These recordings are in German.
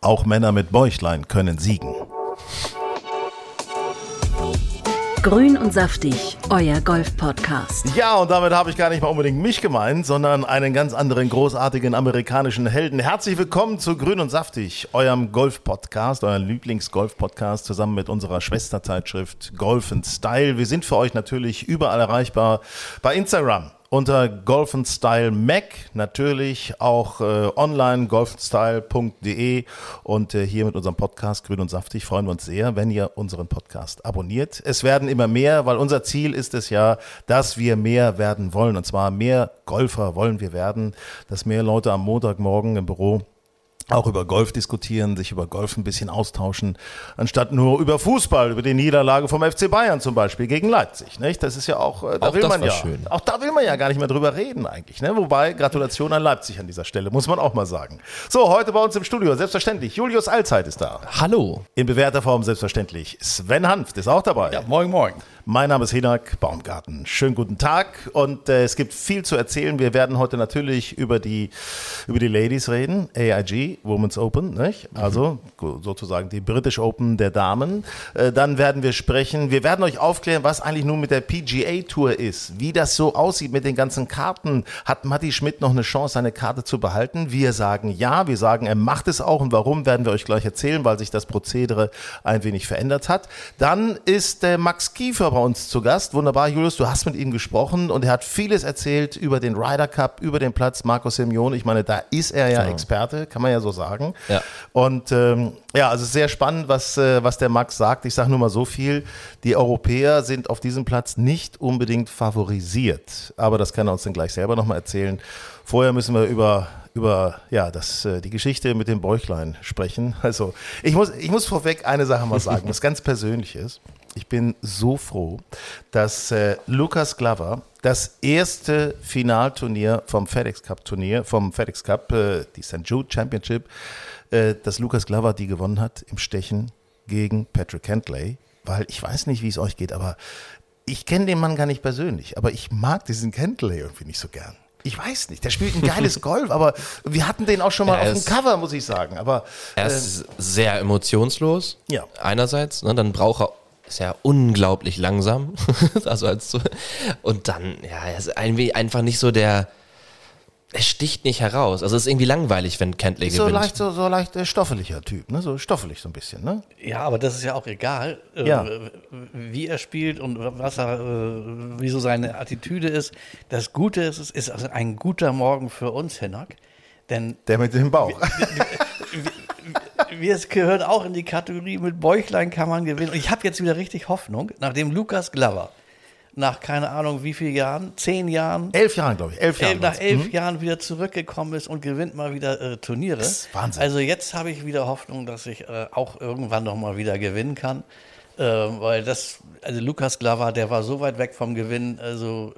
Auch Männer mit Bäuchlein können siegen. Grün und saftig, euer Golf-Podcast. Ja, und damit habe ich gar nicht mal unbedingt mich gemeint, sondern einen ganz anderen großartigen amerikanischen Helden. Herzlich willkommen zu Grün und saftig, eurem Golf-Podcast, euer Lieblings-Golf-Podcast zusammen mit unserer Schwesterzeitschrift Golf Style. Wir sind für euch natürlich überall erreichbar bei Instagram unter Golf Style Mac, natürlich auch äh, online golfstyle.de und äh, hier mit unserem Podcast Grün und Saftig freuen wir uns sehr, wenn ihr unseren Podcast abonniert. Es werden immer mehr, weil unser Ziel ist es ja, dass wir mehr werden wollen und zwar mehr Golfer wollen wir werden, dass mehr Leute am Montagmorgen im Büro auch über Golf diskutieren, sich über Golf ein bisschen austauschen, anstatt nur über Fußball, über die Niederlage vom FC Bayern zum Beispiel gegen Leipzig. Nicht? Das ist ja auch, äh, da Auch will das man war ja, schön. auch da will man ja gar nicht mehr drüber reden eigentlich. Ne? Wobei Gratulation an Leipzig an dieser Stelle, muss man auch mal sagen. So, heute bei uns im Studio selbstverständlich Julius Allzeit ist da. Hallo. In bewährter Form selbstverständlich. Sven Hanft ist auch dabei. Ja, moin, moin. Mein Name ist Hinak Baumgarten. Schönen guten Tag und äh, es gibt viel zu erzählen. Wir werden heute natürlich über die, über die Ladies reden. AIG, Women's Open, nicht? Also sozusagen die British Open der Damen. Äh, dann werden wir sprechen. Wir werden euch aufklären, was eigentlich nun mit der PGA Tour ist, wie das so aussieht mit den ganzen Karten. Hat Matti Schmidt noch eine Chance, seine Karte zu behalten? Wir sagen ja, wir sagen, er macht es auch und warum werden wir euch gleich erzählen, weil sich das Prozedere ein wenig verändert hat. Dann ist der Max Kiefer bei uns zu Gast. Wunderbar, Julius, du hast mit ihm gesprochen und er hat vieles erzählt über den Ryder Cup, über den Platz Marco Simeone. Ich meine, da ist er ja Experte, kann man ja so sagen. Ja. Und ähm, ja, also sehr spannend, was, äh, was der Max sagt. Ich sage nur mal so viel. Die Europäer sind auf diesem Platz nicht unbedingt favorisiert. Aber das kann er uns dann gleich selber nochmal erzählen. Vorher müssen wir über, über ja, das, äh, die Geschichte mit dem Bäuchlein sprechen. Also ich muss, ich muss vorweg eine Sache mal sagen, was ganz Persönliches. Ich bin so froh, dass äh, Lucas Glover das erste Finalturnier vom FedEx Cup Turnier, vom FedEx Cup, äh, die St. Jude Championship, äh, dass Lucas Glover die gewonnen hat im Stechen gegen Patrick Kentley, weil ich weiß nicht, wie es euch geht, aber ich kenne den Mann gar nicht persönlich, aber ich mag diesen Kentley irgendwie nicht so gern. Ich weiß nicht, der spielt ein geiles Golf, aber wir hatten den auch schon mal Er auf dem Cover, muss ich sagen. Aber Er ist sehr emotionslos. Ja. Einerseits, ne, dann braucht er, ist er unglaublich langsam. also als so, und dann, ja, er ist irgendwie einfach nicht so der, er sticht nicht heraus. Also es ist irgendwie langweilig, wenn Kentley so gewinnt. leicht, so, so leicht äh, stoffeliger Typ, ne? So stoffelig so ein bisschen, ne? Ja, aber das ist ja auch egal, äh, Ja. wie er spielt und was er, äh, wie so seine Attitüde ist. Das Gute ist, es ist also ein guter Morgen für uns, Hinak. Denn Der mit dem Bauch. wir gehören auch in die Kategorie mit Bäuchlein kann man gewinnen. Und ich habe jetzt wieder richtig Hoffnung, nachdem Lukas Glover nach keine Ahnung wie vielen Jahren, zehn Jahren, elf Jahren, glaube ich. Elf Jahre. elf, nach elf Jahren wieder zurückgekommen ist und gewinnt mal wieder äh, Turniere. ist Wahnsinn. Also jetzt habe ich wieder Hoffnung, dass ich äh, auch irgendwann noch mal wieder gewinnen kann. Ähm, weil das, also Lukas Glover, der war so weit weg vom Gewinn, also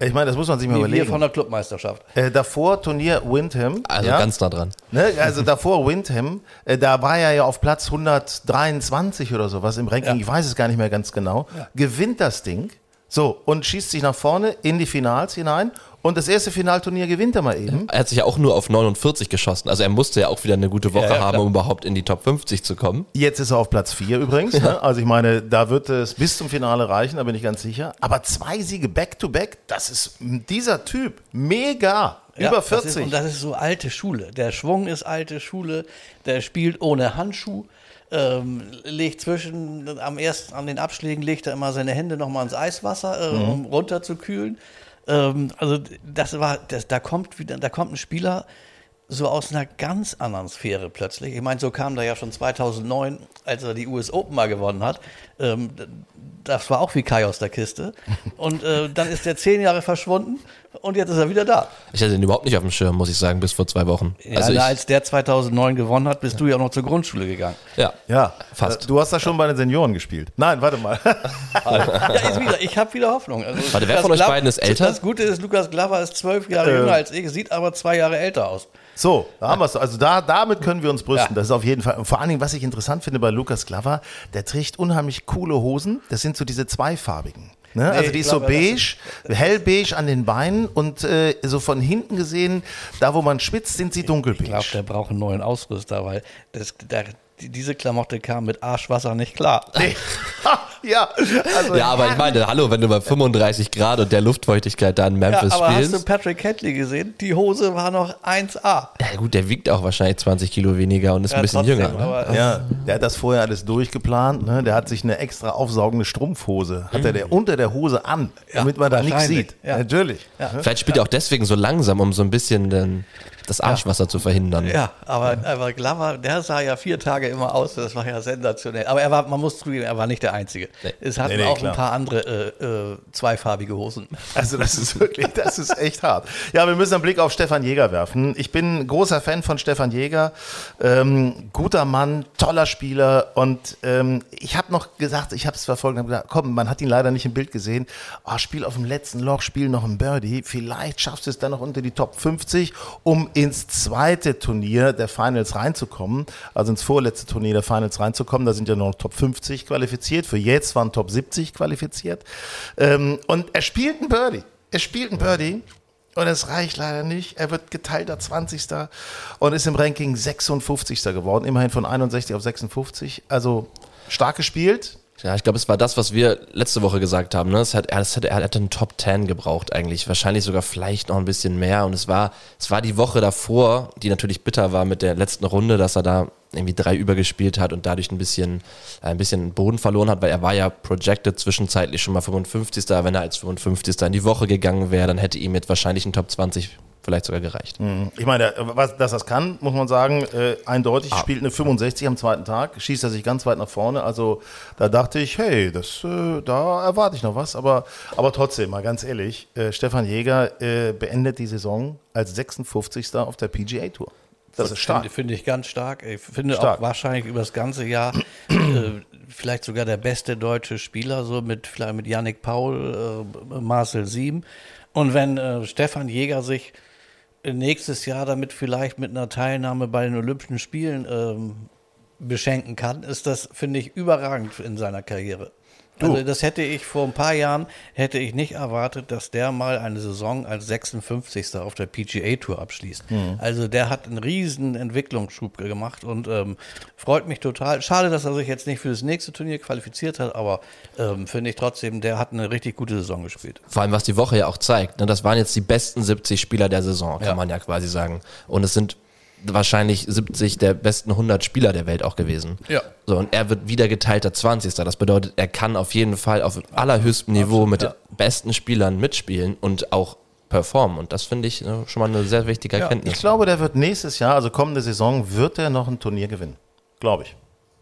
Ich meine, das muss man sich mal wie wir überlegen. von der Clubmeisterschaft. Äh, davor Turnier Windham. Also ja? ganz nah dran. Ne, also davor Windham, äh, da war er ja auf Platz 123 oder sowas im Ranking, Ja. ich weiß es gar nicht mehr ganz genau, gewinnt das Ding, so, und schießt sich nach vorne in die Finals hinein und das erste Finalturnier gewinnt er mal eben. Er hat sich ja auch nur auf 49 geschossen. Also er musste ja auch wieder eine gute Woche Ja, ja, haben, um überhaupt in die Top 50 zu kommen. Jetzt ist er auf Platz 4 übrigens, ne? also ich meine, da wird es bis zum Finale reichen, da bin ich ganz sicher, aber zwei Siege back-to-back, das ist dieser Typ, mega, Ja, über Das ist, 40. und das ist so alte Schule. Der Schwung ist alte Schule. Der spielt ohne Handschuh. Ähm, legt zwischen, am ersten, an den Abschlägen legt er immer seine Hände nochmal ins Eiswasser, äh, Mhm. um runterzukühlen. Ähm, also das war, das, da kommt wieder, da kommt ein Spieler so aus einer ganz anderen Sphäre plötzlich. Ich meine, so kam da ja schon 2009, als er die US Open mal gewonnen hat. Ähm, das war auch wie Kai aus der Kiste. Und äh, dann ist er zehn Jahre verschwunden und jetzt ist er wieder da. Ich hatte den überhaupt nicht auf dem Schirm, muss ich sagen, bis vor zwei Wochen. Ja, also na, ich, als der 2009 gewonnen hat, bist du ja auch noch zur Grundschule gegangen. ja, ja, Fast. äh, Du hast da schon bei den Senioren gespielt. Nein, warte mal. ja, wieder. Ich habe wieder Hoffnung. Also, Warte, wer Lukas von euch Glav- beiden ist älter? Das Gute ist, Lukas Glover ist zwölf Jahre Äh. jünger als ich, sieht aber zwei Jahre älter aus. So, da haben wir es. Also da, damit können wir uns brüsten. Ja. Das ist auf jeden Fall. Und vor allen Dingen, was ich interessant finde bei Lukas Glover, der trägt unheimlich coole Hosen. Das sind so diese zweifarbigen. Ne? Nee, also die ist so glaube, das beige, hellbeige an den Beinen und äh, so von hinten gesehen, da wo man schwitzt, sind sie Ich glaube, dunkelbeige. der braucht einen neuen Ausrüster, weil das, der, diese Klamotte kam mit Arschwasser nicht klar. Nee. ja, also Ja, aber ich meine, hallo, wenn du bei 35 Grad und der Luftfeuchtigkeit da in Ja, Memphis aber hast du spielst. Patrick Catley gesehen? Die Hose war noch 1A. Ja gut, der wiegt auch wahrscheinlich 20 Kilo weniger und ist Ja, ein bisschen trotzdem, jünger. Ne? aber- Ja, der hat das vorher alles durchgeplant. Ne? Der hat sich eine extra aufsaugende Strumpfhose, hat er der unter der Hose an, Ja, damit man da nichts sieht. ja. Natürlich. Vielleicht spielt er auch deswegen so langsam, um so ein bisschen den, das Arschwasser zu verhindern. Ja, aber, aber Glover, der sah ja vier Tage immer aus, das war ja sensationell. Aber er war, man muss zugeben, er war nicht der Einzige. Nee. Es hatten Nee, nee, auch klar. ein paar andere äh, äh, zweifarbige Hosen. Also das ist wirklich, das ist echt hart. Ja, wir müssen einen Blick auf Stefan Jäger werfen. Ich bin großer Fan von Stefan Jäger. Ähm, guter Mann, toller Spieler. Und ähm, ich habe noch gesagt, ich habe es verfolgt, habe gesagt, komm, man hat ihn leider nicht im Bild gesehen. Ah, spiel auf dem letzten Loch, spiel noch ein Birdie. Vielleicht schaffst du es dann noch unter die Top 50, um ins zweite Turnier der Finals reinzukommen. Also ins vorletzte Turnier der Finals reinzukommen. Da sind ja noch Top 50 qualifiziert. Für jetzt waren Top 70 qualifiziert. Ähm, und er spielt ein Birdie. Er spielt ein Birdie. Und es reicht leider nicht. Er wird geteilter 20. und ist im Ranking 56. geworden. Immerhin von 61 auf 56. Also stark gespielt. Ja, ich glaube, es war das, was wir letzte Woche gesagt haben. Ne? Es hat, er, es hat, er hat einen Top 10 gebraucht eigentlich. Wahrscheinlich sogar vielleicht noch ein bisschen mehr. Und es war, es war die Woche davor, die natürlich bitter war mit der letzten Runde, dass er da irgendwie drei übergespielt hat und dadurch ein bisschen, ein bisschen Boden verloren hat, weil er war ja projected zwischenzeitlich schon mal 55. Wenn er als 55. in die Woche gegangen wäre, dann hätte ihm jetzt wahrscheinlich ein Top 20 vielleicht sogar gereicht. Ich meine, was, dass das kann, muss man sagen, äh, eindeutig. Spielt eine 65 am zweiten Tag, schießt er sich ganz weit nach vorne. Also da dachte ich, hey, das, äh, da erwarte ich noch was. Aber, aber trotzdem, mal ganz ehrlich, äh, Stefan Jäger äh, beendet die Saison als 56. auf der PGA Tour. Das ist stark. Finde, finde ich ganz stark. Ich finde Stark. auch wahrscheinlich über das ganze Jahr äh, vielleicht sogar der beste deutsche Spieler, so mit vielleicht mit Yannick Paul, äh, Marcel Sieben. Und wenn äh, Stefan Jäger sich nächstes Jahr damit vielleicht mit einer Teilnahme bei den Olympischen Spielen ähm, beschenken kann, ist das, finde ich, überragend in seiner Karriere. Also das hätte ich vor ein paar Jahren, hätte ich nicht erwartet, dass der mal eine Saison als 56. auf der PGA Tour abschließt. Also der hat einen riesen Entwicklungsschub gemacht und ähm, freut mich total. Schade, dass er sich jetzt nicht für das nächste Turnier qualifiziert hat, aber ähm, finde ich trotzdem, der hat eine richtig gute Saison gespielt. Vor allem, was die Woche ja auch zeigt. Ne? Das waren jetzt die besten 70 Spieler der Saison, kann Ja. man ja quasi sagen. Und es sind wahrscheinlich 70 der besten 100 Spieler der Welt auch gewesen. Ja. So, und er wird wieder geteilter 20. Das bedeutet, er kann auf jeden Fall auf allerhöchstem Niveau mit ja. den besten Spielern mitspielen und auch performen. Und das finde ich ne, schon mal eine sehr wichtige Erkenntnis. Ich glaube, der wird nächstes Jahr, also kommende Saison, wird er noch ein Turnier gewinnen. Glaube ich.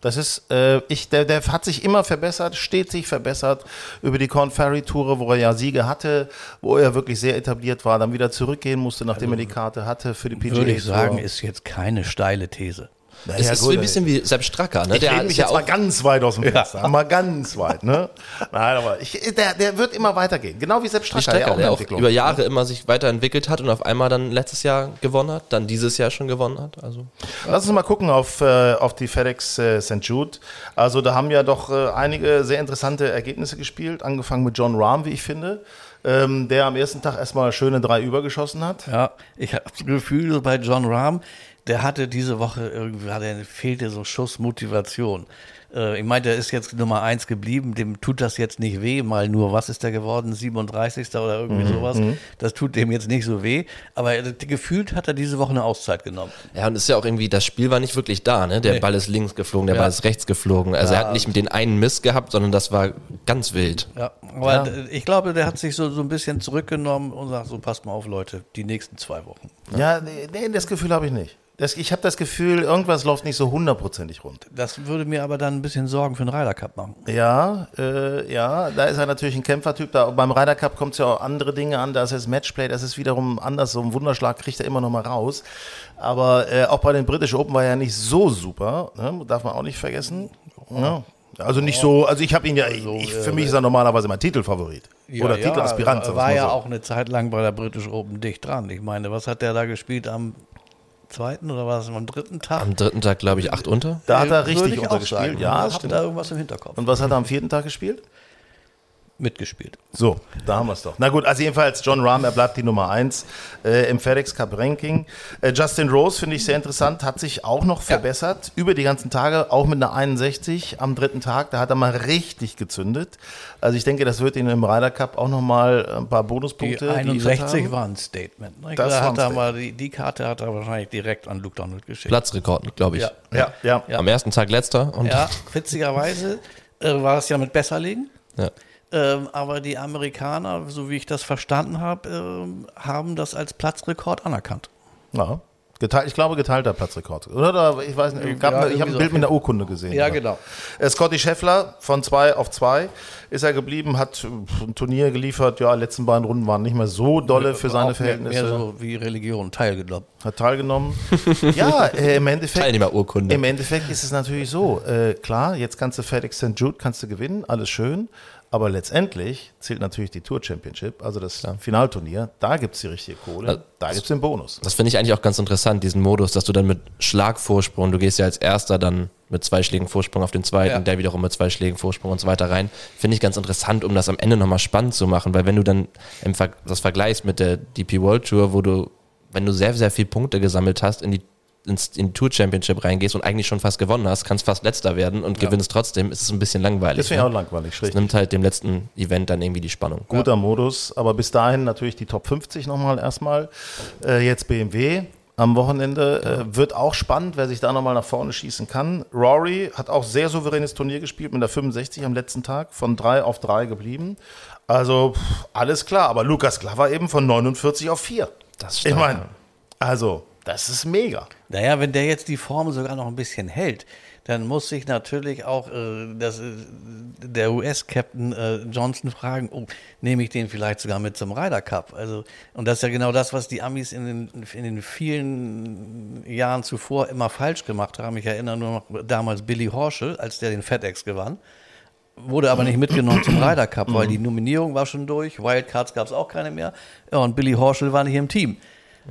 Das ist, äh, ich, der, der hat sich immer verbessert, stetig verbessert über die Corn Ferry Tour, wo er ja Siege hatte, wo er wirklich sehr etabliert war, dann wieder zurückgehen musste, nachdem er die Karte hatte für die PGA Würde ich sagen, ist jetzt keine steile These. Na es ja, ist gut, so ein bisschen wie Sepp Stracker. Ne? Ich ist mich ja jetzt mal auch- ganz weit aus dem Fenster. Mal ganz weit, ne? Nein, aber ich, der, der wird immer weitergehen. Genau wie Sepp Stracker, Strecker, ja auch der auch über Jahre immer sich weiterentwickelt hat und auf einmal dann letztes Jahr gewonnen hat, dann dieses Jahr schon gewonnen hat. Also Lass uns mal gucken auf, äh, auf die FedEx äh, St. Jude. Also da haben ja doch äh, einige sehr interessante Ergebnisse gespielt, angefangen mit John Rahm, wie ich finde, ähm, der am ersten Tag erstmal schöne drei übergeschossen hat. Ja, ich habe das Gefühl, bei John Rahm, der hatte diese Woche irgendwie, fehlte so Schuss Motivation. Äh, ich meine, der ist jetzt Nummer eins geblieben, dem tut das jetzt nicht weh, mal nur, was ist der geworden, 37. oder irgendwie Mhm, sowas. Das tut dem jetzt nicht so weh, aber er, gefühlt hat er diese Woche eine Auszeit genommen. Ja, und es ist ja auch irgendwie, das Spiel war nicht wirklich da, ne? Der Nee. Ball ist links geflogen, der Ja. Ball ist rechts geflogen. Also er Ja. hat nicht den einen Miss gehabt, sondern das war ganz wild. Ja, aber ich glaube, der hat sich so, so ein bisschen zurückgenommen und sagt so, passt mal auf, Leute, die nächsten zwei Wochen. Ja, nee, nee, das Gefühl habe ich nicht. Das, ich habe das Gefühl, irgendwas läuft nicht so hundertprozentig rund. Das würde mir aber dann ein bisschen Sorgen für den Ryder Cup machen. Ja, äh, ja, da ist er natürlich ein Kämpfertyp. Da, beim Ryder Cup kommt es ja auch andere Dinge an. Da ist es Matchplay, das ist wiederum anders. So ein Wunderschlag kriegt er immer noch mal raus. Aber äh, auch bei den British Open war er ja nicht so super. Ne? Darf man auch nicht vergessen. Ja. Also nicht so, also ich habe ihn ja, ich, ich, für mich ist er normalerweise mein Titelfavorit. Oder Titelaspirant. sagen War, ja so. auch eine Zeit lang bei der British Open dicht dran. Ich meine, was hat der da gespielt am zweiten oder war es am dritten Tag? Am dritten Tag, glaube ich, acht unter. Da hat er richtig untergespielt. Ja, stimmt. da irgendwas im Hinterkopf. Und was hat er am vierten Tag gespielt? Mitgespielt. So, da haben wir es doch. Na gut, also jedenfalls John Rahm, er bleibt die Nummer 1 äh, im FedEx Cup Ranking. Äh, Justin Rose finde ich sehr interessant, hat sich auch noch verbessert über die ganzen Tage, auch mit einer 61 am dritten Tag. Da hat er mal richtig gezündet. Also ich denke, das wird ihn im Ryder Cup auch nochmal ein paar Die Bonuspunkte. 61 haben. war ein Statement. Ne? Das da war ein hat er Statement. mal die, die Karte hat er wahrscheinlich direkt an Luke Donald geschickt. Platzrekord, glaube ich. Ja. Ja, ja. Ja. Am ersten Tag letzter und Ja, witzigerweise äh, war es ja mit Besserlegen. Ja. Ähm, aber die Amerikaner, so wie ich das verstanden habe, ähm, haben das als Platzrekord anerkannt. ja. Geteilt, ich glaube, geteilter Platzrekord. Oder? Oder ich weiß nicht, gab Ja, eine, ich habe ein so. Bild mit einer Urkunde gesehen. Ja, genau. Äh, Scotty Scheffler von 2 auf 2 ist er geblieben, hat äh, ein Turnier geliefert. Ja, letzten beiden Runden waren nicht mehr so dolle für seine Verhältnisse. Mehr so wie Religion teilgenommen. Hat teilgenommen. ja, äh, im Endeffekt. Teilnehmerurkunde. Im Endeffekt ist es natürlich so. Äh, klar, jetzt kannst du FedEx St. Jude kannst du gewinnen, alles schön. Aber letztendlich zählt natürlich die Tour Championship, also das Finalturnier. Da gibt es die richtige Kohle, Also, da gibt es den Bonus. Das finde ich eigentlich auch ganz interessant, diesen Modus, dass du dann mit Schlagvorsprung, du gehst ja als erster dann mit zwei Schlägen Vorsprung auf den zweiten, Ja. der wiederum mit zwei Schlägen Vorsprung und so weiter rein. Finde ich ganz interessant, um das am Ende nochmal spannend zu machen, weil wenn du dann im Ver das vergleichst mit der DP World Tour, wo du, wenn du sehr, sehr viele Punkte gesammelt hast, in die ins, in die Tour Championship reingehst und eigentlich schon fast gewonnen hast, kannst fast letzter werden und gewinnst trotzdem, ist es ein bisschen langweilig. Das ich ne? auch langweilig, Das richtig. nimmt halt dem letzten Event dann irgendwie die Spannung. Guter Modus, aber bis dahin natürlich die Top 50 nochmal erstmal. Äh, jetzt BMW am Wochenende. Äh, wird auch spannend, wer sich da nochmal nach vorne schießen kann. Rory hat auch sehr souveränes Turnier gespielt mit der 65 am letzten Tag, von 3 auf 3 geblieben. Also pff, alles klar, aber Lukas Klaver eben von 49 auf 4. Das ist Ich meine, ja. also, das ist mega. Naja, wenn der jetzt die Form sogar noch ein bisschen hält, dann muss sich natürlich auch äh, das, äh, der US-Captain äh, Johnson fragen, oh, nehme ich den vielleicht sogar mit zum Ryder Cup? Also, und das ist ja genau das, was die Amis in den, in den vielen Jahren zuvor immer falsch gemacht haben. Ich erinnere nur noch damals Billy Horschel, als der den FedEx gewann. Wurde aber nicht mitgenommen zum Ryder Cup, weil die Nominierung war schon durch. Wildcards gab es auch keine mehr. Ja, und Billy Horschel war nicht im Team.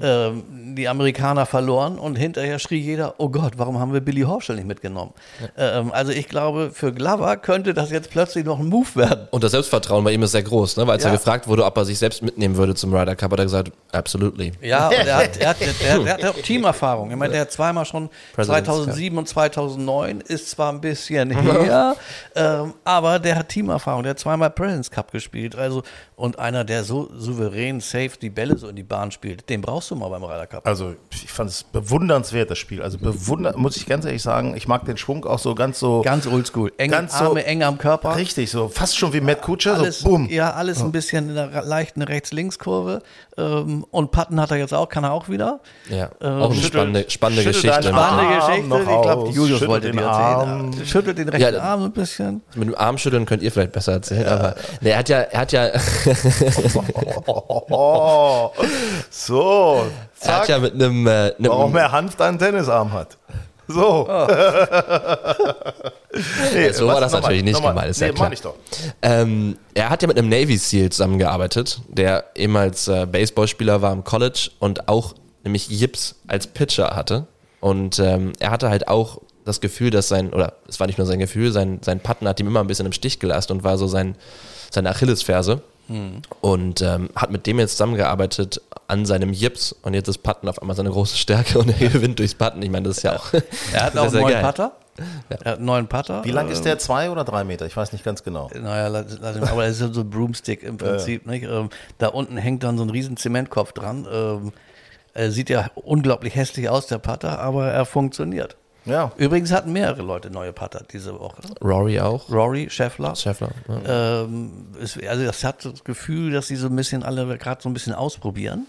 Ähm, die Amerikaner verloren und hinterher schrie jeder, oh Gott, warum haben wir Billy Horschel nicht mitgenommen? Ähm, also ich glaube, für Glover könnte das jetzt plötzlich noch ein Move werden. Und das Selbstvertrauen bei ihm ist sehr groß, ne? weil als Ja. er gefragt wurde, ob er sich selbst mitnehmen würde zum Ryder Cup, hat er gesagt, absolutely. Ja, und er hat, er hat, er hat, er hat auch Teamerfahrung. Ich meine, der hat zweimal schon President's 2007 und 2009, ist zwar ein bisschen her, ähm, aber der hat Teamerfahrung. Der hat zweimal President's Cup gespielt. Also, und einer, der so souverän safe die Bälle so in die Bahn spielt, den brauchst du mal beim Ryder Cup. Also, ich fand es bewundernswert, das Spiel. Also, bewunder muss ich ganz ehrlich sagen, ich mag den Schwung auch so ganz so. Ganz oldschool. Eng Ganz so- Arme, eng am Körper. Richtig, so fast schon wie Matt Kutscher, Alles, so bumm. Ja, alles ein bisschen in einer leichten Rechts-Links-Kurve. Ähm, und Putten hat er jetzt auch, kann er auch wieder. Ja, Ähm, auch eine schüttelt- spannende, spannende Geschichte. Arm. Spannende Geschichte. noch Ich glaube, Julius schüttelt wollte Arm. erzählen. Schüttelt den rechten Ja, Arm ein bisschen. mit dem Armschütteln könnt ihr vielleicht besser erzählen, aber nee, er hat ja, er hat ja, Oh, so, er hat zack, ja mit einem, äh, einem warum er Hanf einen Tennisarm hat. So. nee, so war das natürlich nicht nochmal. gemeint, ist ja nee, klar. meine ich doch. Ähm, er hat ja mit einem Navy SEAL zusammengearbeitet, der ehemals äh, Baseballspieler war im College und auch nämlich Yips als Pitcher hatte. Und ähm, er hatte halt auch das Gefühl, dass sein, oder es war nicht nur sein Gefühl, sein, sein Patten hat ihm immer ein bisschen im Stich gelassen und war so sein, seine Achillesferse. Und ähm, hat mit dem jetzt zusammengearbeitet an seinem Yips und jetzt ist Patten auf einmal seine große Stärke und er gewinnt durchs Patten. Ich meine, das ist ja auch. Er hat auch einen neuen geil. Putter. Er hat einen neuen Putter. Wie lang ist der? Zwei oder drei Meter? Ich weiß nicht ganz genau. Naja, lass, lass ihn, aber es ist so ein Broomstick im Prinzip. Nicht? Ähm, da unten hängt dann so ein riesen Zementkopf dran. Ähm, er sieht ja unglaublich hässlich aus, der Putter, aber er funktioniert. Ja. Übrigens hatten mehrere Leute neue Putter diese Woche. Rory auch. Rory, Scheffler. Scheffler. Ja. Ähm, es, also das hat das Gefühl, dass sie so ein bisschen alle gerade so ein bisschen ausprobieren.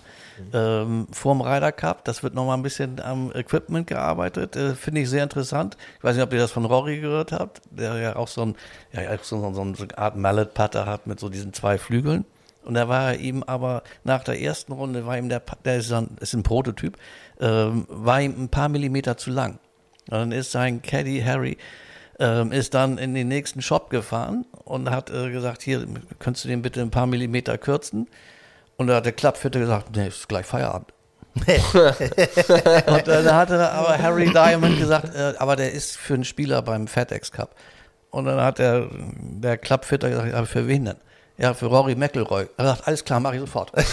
Ähm, vorm Ryder Cup, das wird nochmal ein bisschen am Equipment gearbeitet, äh, finde ich sehr interessant. Ich weiß nicht, ob ihr das von Rory gehört habt, der ja auch so, ein, ja, ja, so, so, eine Art Mallet-Putter hat mit so diesen zwei Flügeln. Und da war er ihm aber nach der ersten Runde, war ihm der, der ist, ein, ist ein Prototyp, ähm, war ihm ein paar Millimeter zu lang. Und dann ist sein Caddy Harry ähm, ist dann in den nächsten Shop gefahren und hat äh, gesagt, hier, könntest du den bitte ein paar Millimeter kürzen? Und da hat der Klappfitter gesagt, nee, ist gleich Feierabend. und äh, da hatte aber Harry Diamond gesagt, äh, aber der ist für einen Spieler beim FedEx Cup. Und dann hat der, der Klappfitter gesagt, aber für wen denn? Ja, für Rory McIlroy. Er sagt, alles klar, mache ich sofort. und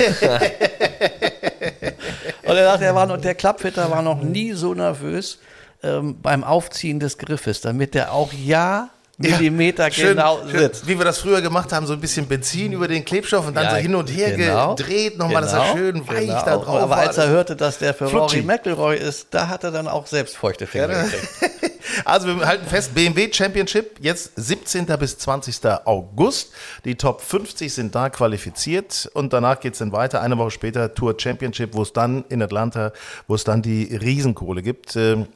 er sagt, er war noch, der Klappfitter war noch nie so nervös ähm, beim Aufziehen des Griffes, damit der auch ja Millimeter schön, genau schön, sitzt. Wie wir das früher gemacht haben, so ein bisschen Benzin über den Klebstoff und dann Ja, so hin und her genau, gedreht, nochmal, dass er genau, schön weich genau. da drauf Aber war. als er hörte, dass der für. Rory McIlroy ist, da hat er dann auch selbst feuchte Finger Ja, gekriegt. Also wir halten fest, BMW Championship jetzt 17. bis 20. August. Die Top 50 sind da qualifiziert und danach geht es dann weiter. Eine Woche später Tour Championship, wo es dann in Atlanta, wo es dann die Riesenkohle gibt. Ähm,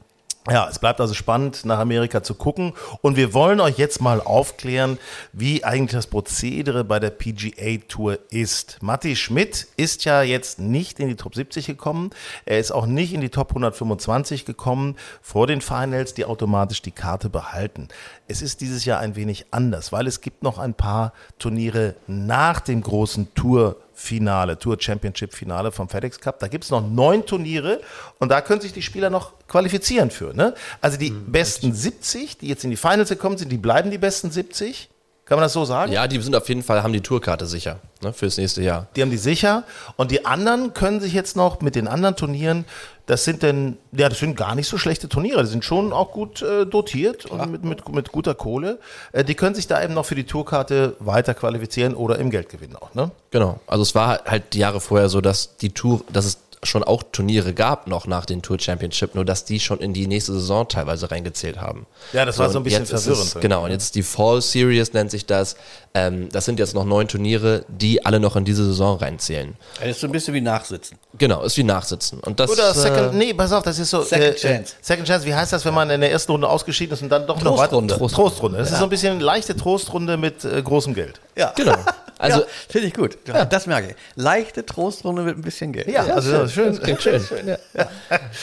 ja, es bleibt also spannend, nach Amerika zu gucken. Und wir wollen euch jetzt mal aufklären, wie eigentlich das Prozedere bei der PGA Tour ist. Matti Schmidt ist ja jetzt nicht in die Top 70 gekommen. Er ist auch nicht in die Top 125 gekommen vor den Finals, die automatisch die Karte behalten. Es ist dieses Jahr ein wenig anders, weil es gibt noch ein paar Turniere nach dem großen Tour Finale, Tour Championship Finale vom FedEx Cup. Da gibt es noch neun Turniere und da können sich die Spieler noch qualifizieren für. Ne? Also die besten 70, die jetzt in die Finals gekommen sind, die bleiben die besten 70. Kann man das so sagen? Ja, die sind auf jeden Fall, haben die Tourkarte sicher ne, fürs nächste Jahr. Die haben die sicher. Und die anderen können sich jetzt noch mit den anderen Turnieren, das sind denn, ja, das sind gar nicht so schlechte Turniere. Die sind schon auch gut äh, dotiert und mit, mit, mit guter Kohle. Äh, die können sich da eben noch für die Tourkarte weiter qualifizieren oder im Geld gewinnen auch, ne? Genau. Also es war halt die Jahre vorher so, dass die Tour, dass es schon auch Turniere gab noch nach den Tour Championship, nur dass die schon in die nächste Saison teilweise reingezählt haben. Ja, das war so ein bisschen verwirrend. Es, genau, und jetzt die Fall Series nennt sich das. Ähm, das sind jetzt noch neun Turniere, die alle noch in diese Saison reinzählen. Das ist so ein bisschen wie Nachsitzen. Genau, ist wie Nachsitzen. Und das, Oder Second, äh, nee, pass auf, das ist so. Second Chance. Second Chance, wie heißt das, wenn man in der ersten Runde ausgeschieden ist und dann doch noch weiter? Trostrunde. Trostrunde. Trostrunde. Das ist so ein bisschen leichte Trostrunde mit äh, großem Geld. Ja, Genau. Also, ja, finde ich gut. Das merke ich. Leichte Trostrunde mit ein bisschen Geld. also das ist schön. Das klingt schön.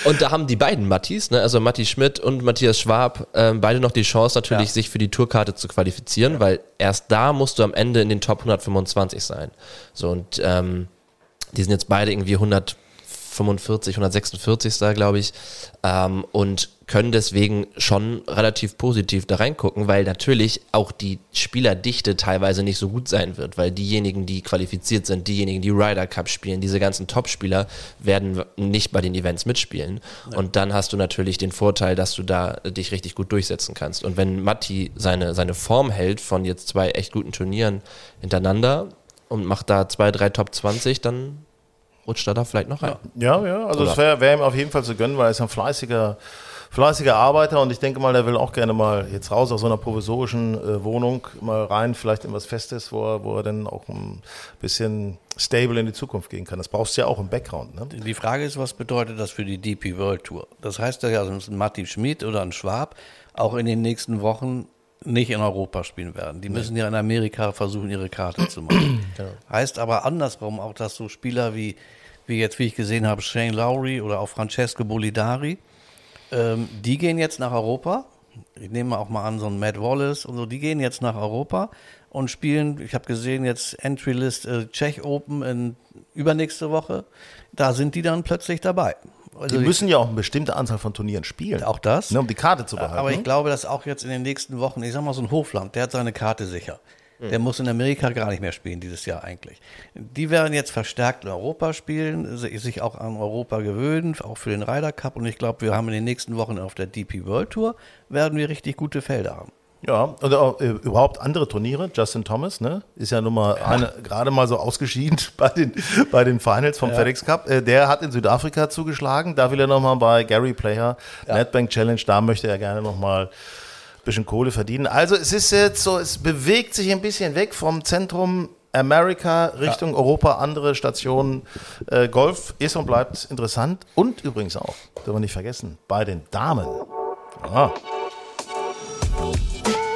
Und da haben die beiden Mattis, ne, also Matti Schmidt und Matthias Schwab, ähm, beide noch die Chance natürlich, Ja. sich für die Tourkarte zu qualifizieren, weil erst da musst du am Ende in den Top 125 sein. So und ähm, die sind jetzt beide irgendwie 145, 146 da, glaube ich, ähm, und können deswegen schon relativ positiv da reingucken, weil natürlich auch die Spielerdichte teilweise nicht so gut sein wird, weil diejenigen, die qualifiziert sind, diejenigen, die Ryder Cup spielen, diese ganzen Top-Spieler werden nicht bei den Events mitspielen. Und dann hast du natürlich den Vorteil, dass du da dich richtig gut durchsetzen kannst. Und wenn Matti seine, seine Form hält von jetzt zwei echt guten Turnieren hintereinander und macht da zwei, drei Top 20, dann rutscht er da vielleicht noch rein. Ja, ja, also es wäre wär ihm auf jeden Fall zu gönnen, weil er ist ein fleißiger, fleißiger Arbeiter und ich denke mal, der will auch gerne mal jetzt raus aus so einer provisorischen äh, Wohnung, mal rein, vielleicht in was Festes, wo er, wo er dann auch ein bisschen stable in die Zukunft gehen kann. Das brauchst du ja auch im Background. Ne? Die Frage ist, was bedeutet das für die DP World Tour? Das heißt ja, dass ein Matti Schmid oder ein Schwab auch in den nächsten Wochen nicht in Europa spielen werden. Die müssen ja in Amerika versuchen, ihre Karte zu machen. Heißt aber andersrum auch, dass so Spieler wie, wie jetzt, wie ich gesehen habe, Shane Lowry oder auch Francesco Bolidari, ähm, die gehen jetzt nach Europa. Ich nehme auch mal an, so ein Matt Wallace und so, die gehen jetzt nach Europa und spielen, ich habe gesehen, jetzt Entry List äh, Czech Open in übernächste Woche. Da sind die dann plötzlich dabei. Also Die müssen ja auch eine bestimmte Anzahl von Turnieren spielen. auch das. Ne, um die Karte zu behalten. Aber ich glaube, dass auch jetzt in den nächsten Wochen, ich sag mal so ein Hofland, der hat seine Karte sicher. Der muss in Amerika gar nicht mehr spielen dieses Jahr eigentlich. Die werden jetzt verstärkt in Europa spielen, si- sich auch an Europa gewöhnen, auch für den Ryder Cup. Und ich glaube, wir haben in den nächsten Wochen auf der DP World Tour werden wir richtig gute Felder haben. Ja, und auch, äh, überhaupt andere Turniere. Justin Thomas, ne, ist ja nun mal eine, gerade mal so ausgeschieden bei den, bei den Finals vom FedEx Cup. Äh, der hat in Südafrika zugeschlagen. Da will er nochmal bei Gary Player, Netbank Challenge, da möchte er gerne nochmal ein bisschen Kohle verdienen. Also es ist jetzt so, es bewegt sich ein bisschen weg vom Zentrum Amerika Richtung Europa, andere Stationen. Äh, Golf ist und bleibt interessant. Und übrigens auch, dürfen wir nicht vergessen, bei den Damen. Ah.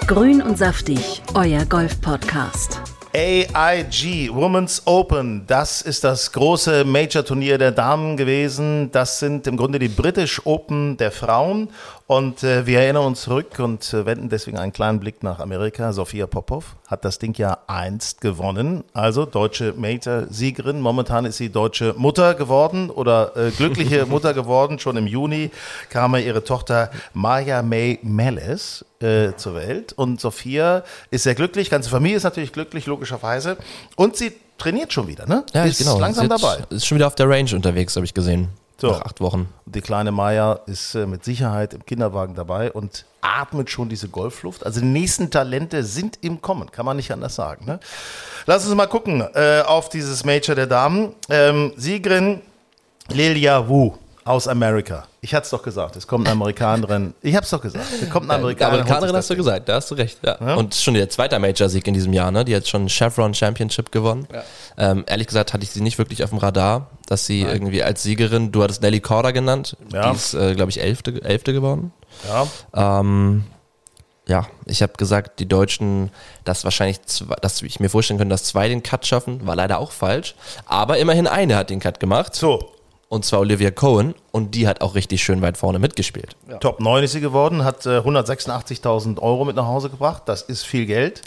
Grün und saftig, euer Golf-Podcast. AIG Women's Open, das ist das große Major-Turnier der Damen gewesen. Das sind im Grunde die British Open der Frauen. Und äh, wir erinnern uns zurück und äh, wenden deswegen einen kleinen Blick nach Amerika. Sophia Popov hat das Ding ja einst gewonnen. Also deutsche Major-Siegerin. Momentan ist sie deutsche Mutter geworden oder äh, glückliche Mutter geworden. Schon im Juni kam ihre Tochter Maya May Mellis äh, zur Welt. Und Sophia ist sehr glücklich. Ganze Familie ist natürlich glücklich, logischerweise. Und sie trainiert schon wieder, ne? Ja, ist genau. langsam dabei. Ist schon wieder auf der Range unterwegs, habe ich gesehen. So. Nach acht Wochen. Und die kleine Maya ist äh, mit Sicherheit im Kinderwagen dabei und atmet schon diese Golfluft. Also die nächsten Talente sind im Kommen, kann man nicht anders sagen. Ne? Lass uns mal gucken äh, auf dieses Major der Damen. Ähm, Siegerin Lilia Wu aus Amerika. Ich hatte es doch gesagt, es kommt eine Amerikanerin. Ich habe es doch gesagt, es kommt eine Amerikanerin. Amerikanerin holt hast sich du gesagt, da hast du recht. Ja. Und schon der zweite Major-Sieg in diesem Jahr, ne? Die hat schon Chevron Championship gewonnen. Ähm, ehrlich gesagt hatte ich sie nicht wirklich auf dem Radar, dass sie irgendwie als Siegerin, du hattest Nelly Corda genannt, Ja. die ist, äh, glaube ich, Elfte, Elfte geworden. Ja. Ähm, ja, ich habe gesagt, die Deutschen, dass wahrscheinlich, zwei, dass ich mir vorstellen könnte, dass zwei den Cut schaffen, war leider auch falsch. Aber immerhin eine hat den Cut gemacht. So, Und zwar Olivia Cohen. Und die hat auch richtig schön weit vorne mitgespielt. Top 9 ist sie geworden, hat äh, 186.000 Euro mit nach Hause gebracht. Das ist viel Geld.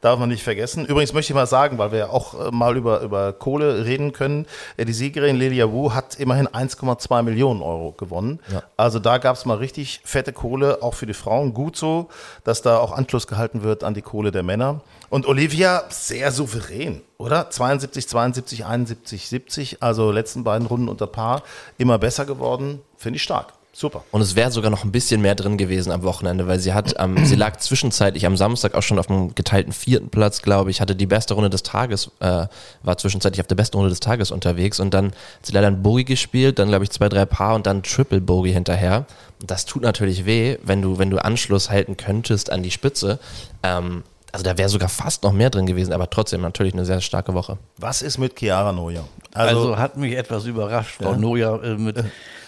Darf man nicht vergessen. Übrigens möchte ich mal sagen, weil wir ja auch äh, mal über, über Kohle reden können. Äh, die Siegerin Lilia Wu hat immerhin 1,2 Millionen Euro gewonnen. Ja. Also da gab es mal richtig fette Kohle, auch für die Frauen. Gut so, dass da auch Anschluss gehalten wird an die Kohle der Männer. Und Olivia sehr souverän, oder? 72, 72, 71, 70. Also letzten beiden Runden unter Paar. Immer besser geworden. Finde ich stark. Super. Und es wäre sogar noch ein bisschen mehr drin gewesen am Wochenende, weil sie hat, ähm, sie lag zwischenzeitlich am Samstag auch schon auf dem geteilten vierten Platz, glaube ich, hatte die beste Runde des Tages, äh, war zwischenzeitlich auf der besten Runde des Tages unterwegs und dann hat sie leider ein Bogey gespielt, dann glaube ich zwei, drei Paar und dann Triple Bogey hinterher. Das tut natürlich weh, wenn du, wenn du Anschluss halten könntest an die Spitze. Ähm, also da wäre sogar fast noch mehr drin gewesen, aber trotzdem natürlich eine sehr starke Woche. Was ist mit Chiara Neuer? Also, hat mich etwas überrascht, Frau Noja äh, mit,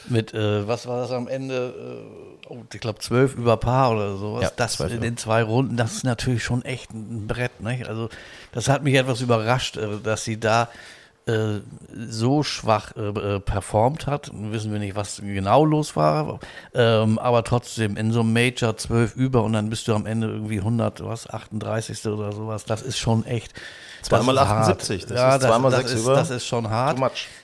mit äh, was war das am Ende? Äh, oh, ich glaube zwölf über Paar oder sowas. Ja, das 12 in den zwei Runden, das ist natürlich schon echt ein Brett. Nicht? Also das hat mich etwas überrascht, äh, dass sie da äh, so schwach äh, äh, performt hat. Wissen wir nicht, was genau los war, ähm, aber trotzdem in so einem Major 12 über und dann bist du am Ende irgendwie 100, was, 38. oder sowas. Das ist schon echt. Zweimal ist hart. 78, das ja, ist zweimal das, sechs ist, über. Das ist schon hart.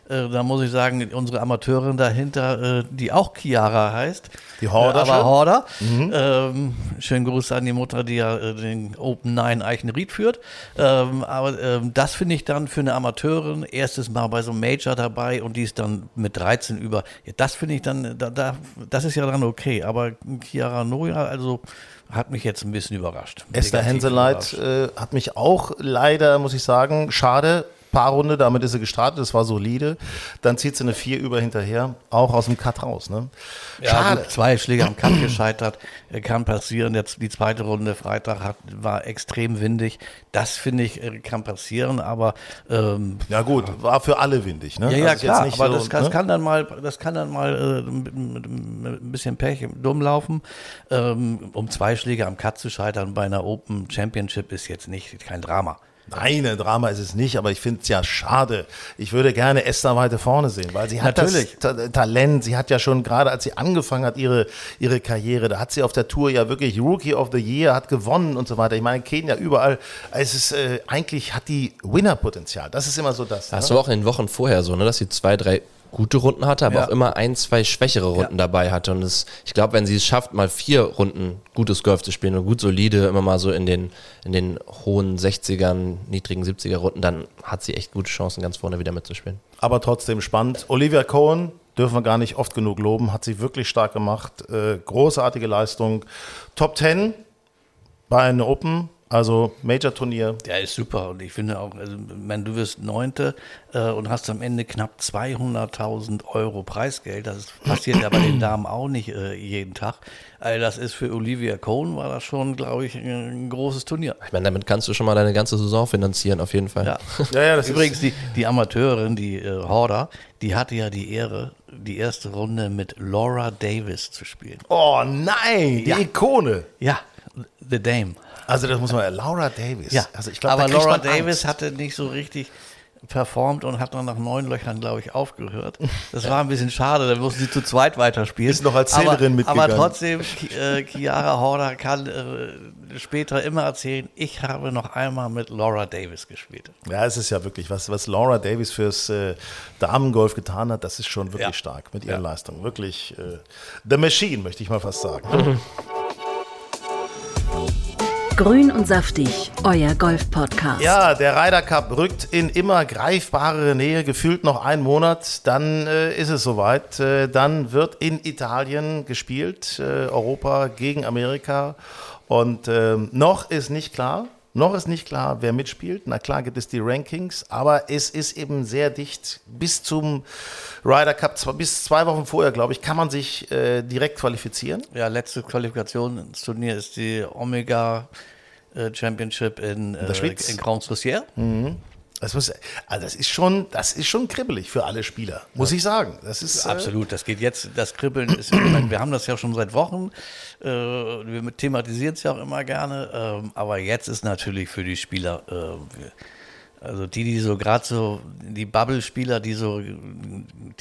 Äh, da muss ich sagen, unsere Amateurin dahinter, äh, die auch Chiara heißt. Die Horder Äh, aber? Horder. Ähm, schönen Gruß an die Mutter, die ja äh, den Open Nine Eichenried führt. Ähm, aber ähm, das finde ich dann für eine Amateurin erstes Mal bei so einem Major dabei und die ist dann mit 13 über. Ja, das finde ich dann, da, da, das ist ja dann okay. Aber Chiara Noja, also hat mich jetzt ein bisschen überrascht. Esther überrascht. äh, hat mich auch leider, muss ich sagen, schade. Paarrunde, damit ist sie gestartet, das war solide. Dann zieht sie eine 4 über hinterher, auch aus dem Cut raus. Ne? Ja, Schade. zwei Schläge am Cut gescheitert, äh, kann passieren. Jetzt die zweite Runde Freitag hat, war extrem windig. Das finde ich äh, kann passieren, aber ähm, Ja gut, war für alle windig. Ne? ja, ja Also klar. nicht Aber so, das, kann, ne? kann dann mal, das kann dann mal äh, mit, mit, mit ein bisschen Pech dumm laufen. Ähm, um zwei Schläge am Cut zu scheitern bei einer Open Championship ist jetzt nicht kein Drama. Nein, ein Drama ist es nicht, aber ich finde es ja schade. Ich würde gerne Esther weiter vorne sehen, weil sie hat Natürlich. das Ta Talent. Sie hat ja schon gerade, als sie angefangen hat, ihre, ihre Karriere, da hat sie auf der Tour ja wirklich Rookie of the Year, hat gewonnen und so weiter. Ich meine, Kenia überall. Es ist, äh, eigentlich hat die Winner-Potenzial. Das ist immer so das. Das ne? war auch in den Wochen vorher so, ne, dass sie zwei, drei gute Runden hatte, aber Ja. auch immer ein, zwei schwächere Runden dabei hatte. Und es, ich glaube, wenn sie es schafft, mal vier Runden gutes Golf zu spielen und gut solide, immer mal so in den, in den hohen 60ern, niedrigen 70er Runden, dann hat sie echt gute Chancen, ganz vorne wieder mitzuspielen. aber trotzdem spannend. Olivia Cohen dürfen wir gar nicht oft genug loben, hat sie wirklich stark gemacht. Äh, großartige Leistung. Top 10 bei einem Open, also Major-Turnier. Der ist super und ich finde auch, also, ich meine, du wirst Neunte äh, und hast am Ende knapp 200.000 Euro Preisgeld. Das passiert ja bei den Damen auch nicht äh, jeden Tag. Also das ist für Olivia Cohn war das schon, glaube ich, ein, ein großes Turnier. Ich meine, damit kannst du schon mal deine ganze Saison finanzieren, auf jeden Fall. Ja. Ja, ja, das Übrigens, die, die Amateurin, die äh, Horder, die hatte ja die Ehre, die erste Runde mit Laura Davis zu spielen. Oh nein, die Ja. Ikone. Ja, The Dame. Also das muss man, Laura Davis. Ja, also ich glaub, aber da Laura Davis Angst. hatte nicht so richtig performt und hat dann nach neun Löchern, glaube ich, aufgehört. Das war ein bisschen schade, dann mussten sie zu zweit weiterspielen. Ist noch als Zählerin aber, mitgegangen. Aber trotzdem, äh, Chiara Horder kann äh, später immer erzählen, ich habe noch einmal mit Laura Davis gespielt. Ja, es ist ja wirklich, was, was Laura Davis fürs äh, Damengolf getan hat, das ist schon wirklich Ja. stark mit ihren Leistungen. Wirklich äh, The Machine, möchte ich mal fast sagen. Grün und saftig, euer Golf-Podcast. Ja, der Ryder Cup rückt in immer greifbarere Nähe, gefühlt noch einen Monat, dann äh, ist es soweit. Äh, dann wird in Italien gespielt, äh, Europa gegen Amerika. Und ähm, noch ist nicht klar, noch ist nicht klar, wer mitspielt. Na klar gibt es die Rankings, aber es ist eben sehr dicht. Bis zum Ryder Cup, zwar bis zwei Wochen vorher, glaube ich, kann man sich äh, direkt qualifizieren. Ja, letzte Qualifikation ins Turnier ist die Omega äh, Championship in, äh, Schweiz. in Grand Soucier. Das, muss, also das, ist schon, das ist schon kribbelig für alle Spieler, muss ich sagen. Das ist, äh, Absolut, das geht jetzt, das Kribbeln ist, ich meine, wir haben das ja schon seit Wochen, äh, wir thematisieren es ja auch immer gerne, ähm, aber jetzt ist natürlich für die Spieler, äh, wir- also die, die so gerade so, die Bubble-Spieler, die so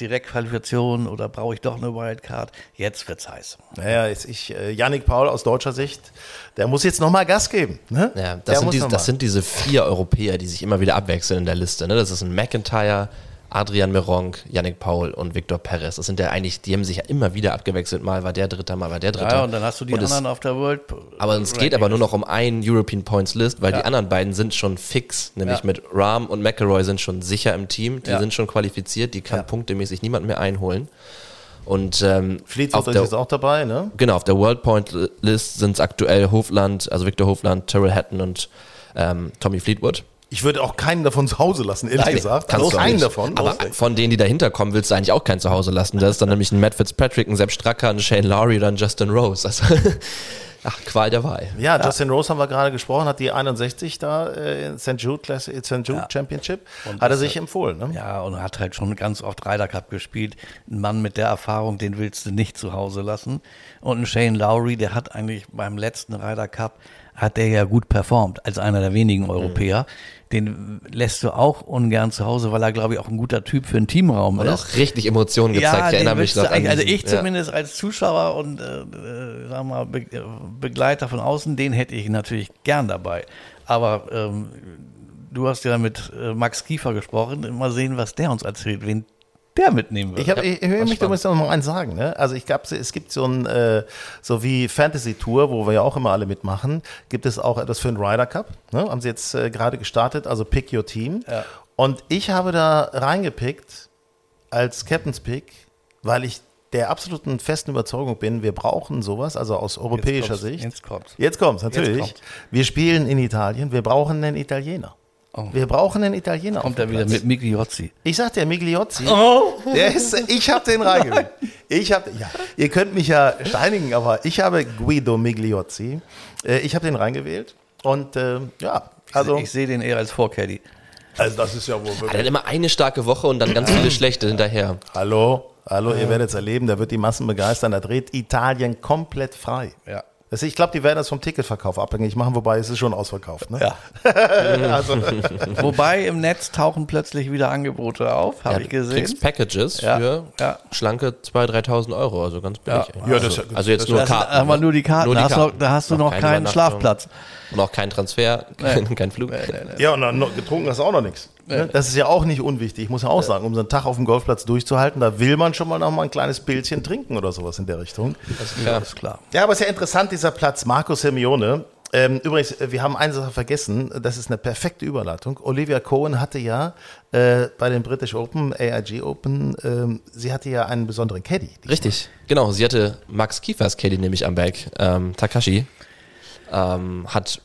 Direktqualifikation oder brauche ich doch eine Wildcard, jetzt wird's heiß. Naja, jetzt ich, äh, Yannick Paul aus deutscher Sicht, der muss jetzt nochmal Gas geben. Ne? Ja, Der das sind, diese, das sind diese vier Europäer, die sich immer wieder abwechseln in der Liste. Ne? Das ist ein McIntyre, Adrian Meronk, Yannick Paul und Victor Perez. Das sind ja eigentlich, die haben sich ja immer wieder abgewechselt. Mal war der Dritter, mal war der Dritter. Ja, und dann hast du die Und es- anderen auf der World. aber es geht aber nur noch um einen European Points List, weil die anderen beiden sind schon fix, nämlich Ja. mit Rahm und McElroy sind schon sicher im Team, die Ja. sind schon qualifiziert, die kann Ja. punktemäßig niemand mehr einholen. Und ähm, Fleetwood auf ist der, jetzt auch dabei, ne? genau, auf der World Point List sind es aktuell Hofland, also Victor Hofland, Terrell Hatton und ähm, Tommy Fleetwood. Ich würde auch keinen davon zu Hause lassen, ehrlich Nein, gesagt. Kannst Also du keinen nicht. davon. Aber von denen, die dahinter kommen, willst du eigentlich auch keinen zu Hause lassen. Da ist dann nämlich ein Matt Fitzpatrick, ein Sepp Stracker, ein Shane Lowry oder ein Justin Rose. Also, ach, Qual der Wahl. ja, Justin Rose haben wir gerade gesprochen, hat die 61 da äh, in St. Jude, Classic, St. Jude Championship, hat er sich empfohlen. Ne? Ja, und hat halt schon ganz oft Ryder Cup gespielt. Ein Mann mit der Erfahrung, den willst du nicht zu Hause lassen. Und ein Shane Lowry, der hat eigentlich beim letzten Ryder Cup, hat der ja gut performt, als einer der wenigen Europäer. Den lässt du auch ungern zu Hause, weil er, glaube ich, auch ein guter Typ für einen Teamraum Und ist. auch richtig Emotionen gezeigt. ich den erinnere mich noch an Also ich zumindest als Zuschauer und äh, äh, sagen mal, Be äh, Begleiter von außen, den hätte ich natürlich gern dabei. Aber ähm, du hast ja mit äh, Max Kiefer gesprochen. Mal sehen, was der uns erzählt, wen der mitnehmen wird. Ich, hab, ich, ich will mich übrigens noch mal eins sagen. Ne? Also ich glaube, es gibt so ein, äh, so wie Fantasy Tour, wo wir ja auch immer alle mitmachen, gibt es auch etwas für den Ryder Cup. Ne? Haben sie jetzt äh, gerade gestartet, also Pick Your Team. Ja. Und ich habe da reingepickt als Captain's Pick, weil ich der absoluten festen Überzeugung bin, wir brauchen sowas, also aus europäischer kommt's, Sicht. jetzt kommt's. Jetzt kommt's, natürlich. kommt's. Wir spielen in Italien, wir brauchen einen Italiener. Wir brauchen einen Italiener. Oh. Kommt er wieder mit Migliozzi. Ich sag dir, Migliozzi, Oh. der ist, ich habe den reingewählt. Ich habe, ja, ihr könnt mich ja steinigen, aber ich habe Guido Migliozzi. Äh, ich habe den reingewählt und äh, ja, also, ich sehe den eher als Vorcaddy. also das ist ja wohl Er wirklich. hat immer eine starke Woche und dann ganz viele schlechte hinterher. Hallo, hallo, ihr werdet es erleben, da wird die Massen begeistern, da dreht Italien komplett frei. Ja. Das, ich glaube, die werden das vom Ticketverkauf abhängig machen, wobei es ist schon ausverkauft. Ne? Ja. Also, Wobei im Netz tauchen plötzlich wieder Angebote auf, habe Ja, ich du gesehen. kriegst Packages Ja, für ja. schlanke 2.000, 3.000 Euro, also ganz billig. Ja. das- also, also jetzt nur Das sind Karten. aber nur die Karten. Nur die da, hast Karten. Du, da hast du noch keine keinen. Schlafplatz. Und auch kein Transfer, kein, kein Flug. ja, und dann noch, getrunken hast du auch noch nichts. Ne? Das ist ja auch nicht unwichtig. Ich muss ja auch sagen, um so einen Tag auf dem Golfplatz durchzuhalten, da will man schon mal noch mal ein kleines Pilzchen trinken oder sowas in der Richtung. Ja, ist klar. Ja, aber es ist ja interessant, dieser Platz, Marco Simeone. Ähm, übrigens, äh, wir haben eine Sache vergessen, das ist eine perfekte Überleitung. Olivia Cohen hatte ja äh, bei den British Open, AIG Open, ähm, sie hatte ja einen besonderen Caddy. Richtig, genau. Sie hatte Max Kiefers Caddy nämlich am Bag. Ähm, Takashi ähm, hat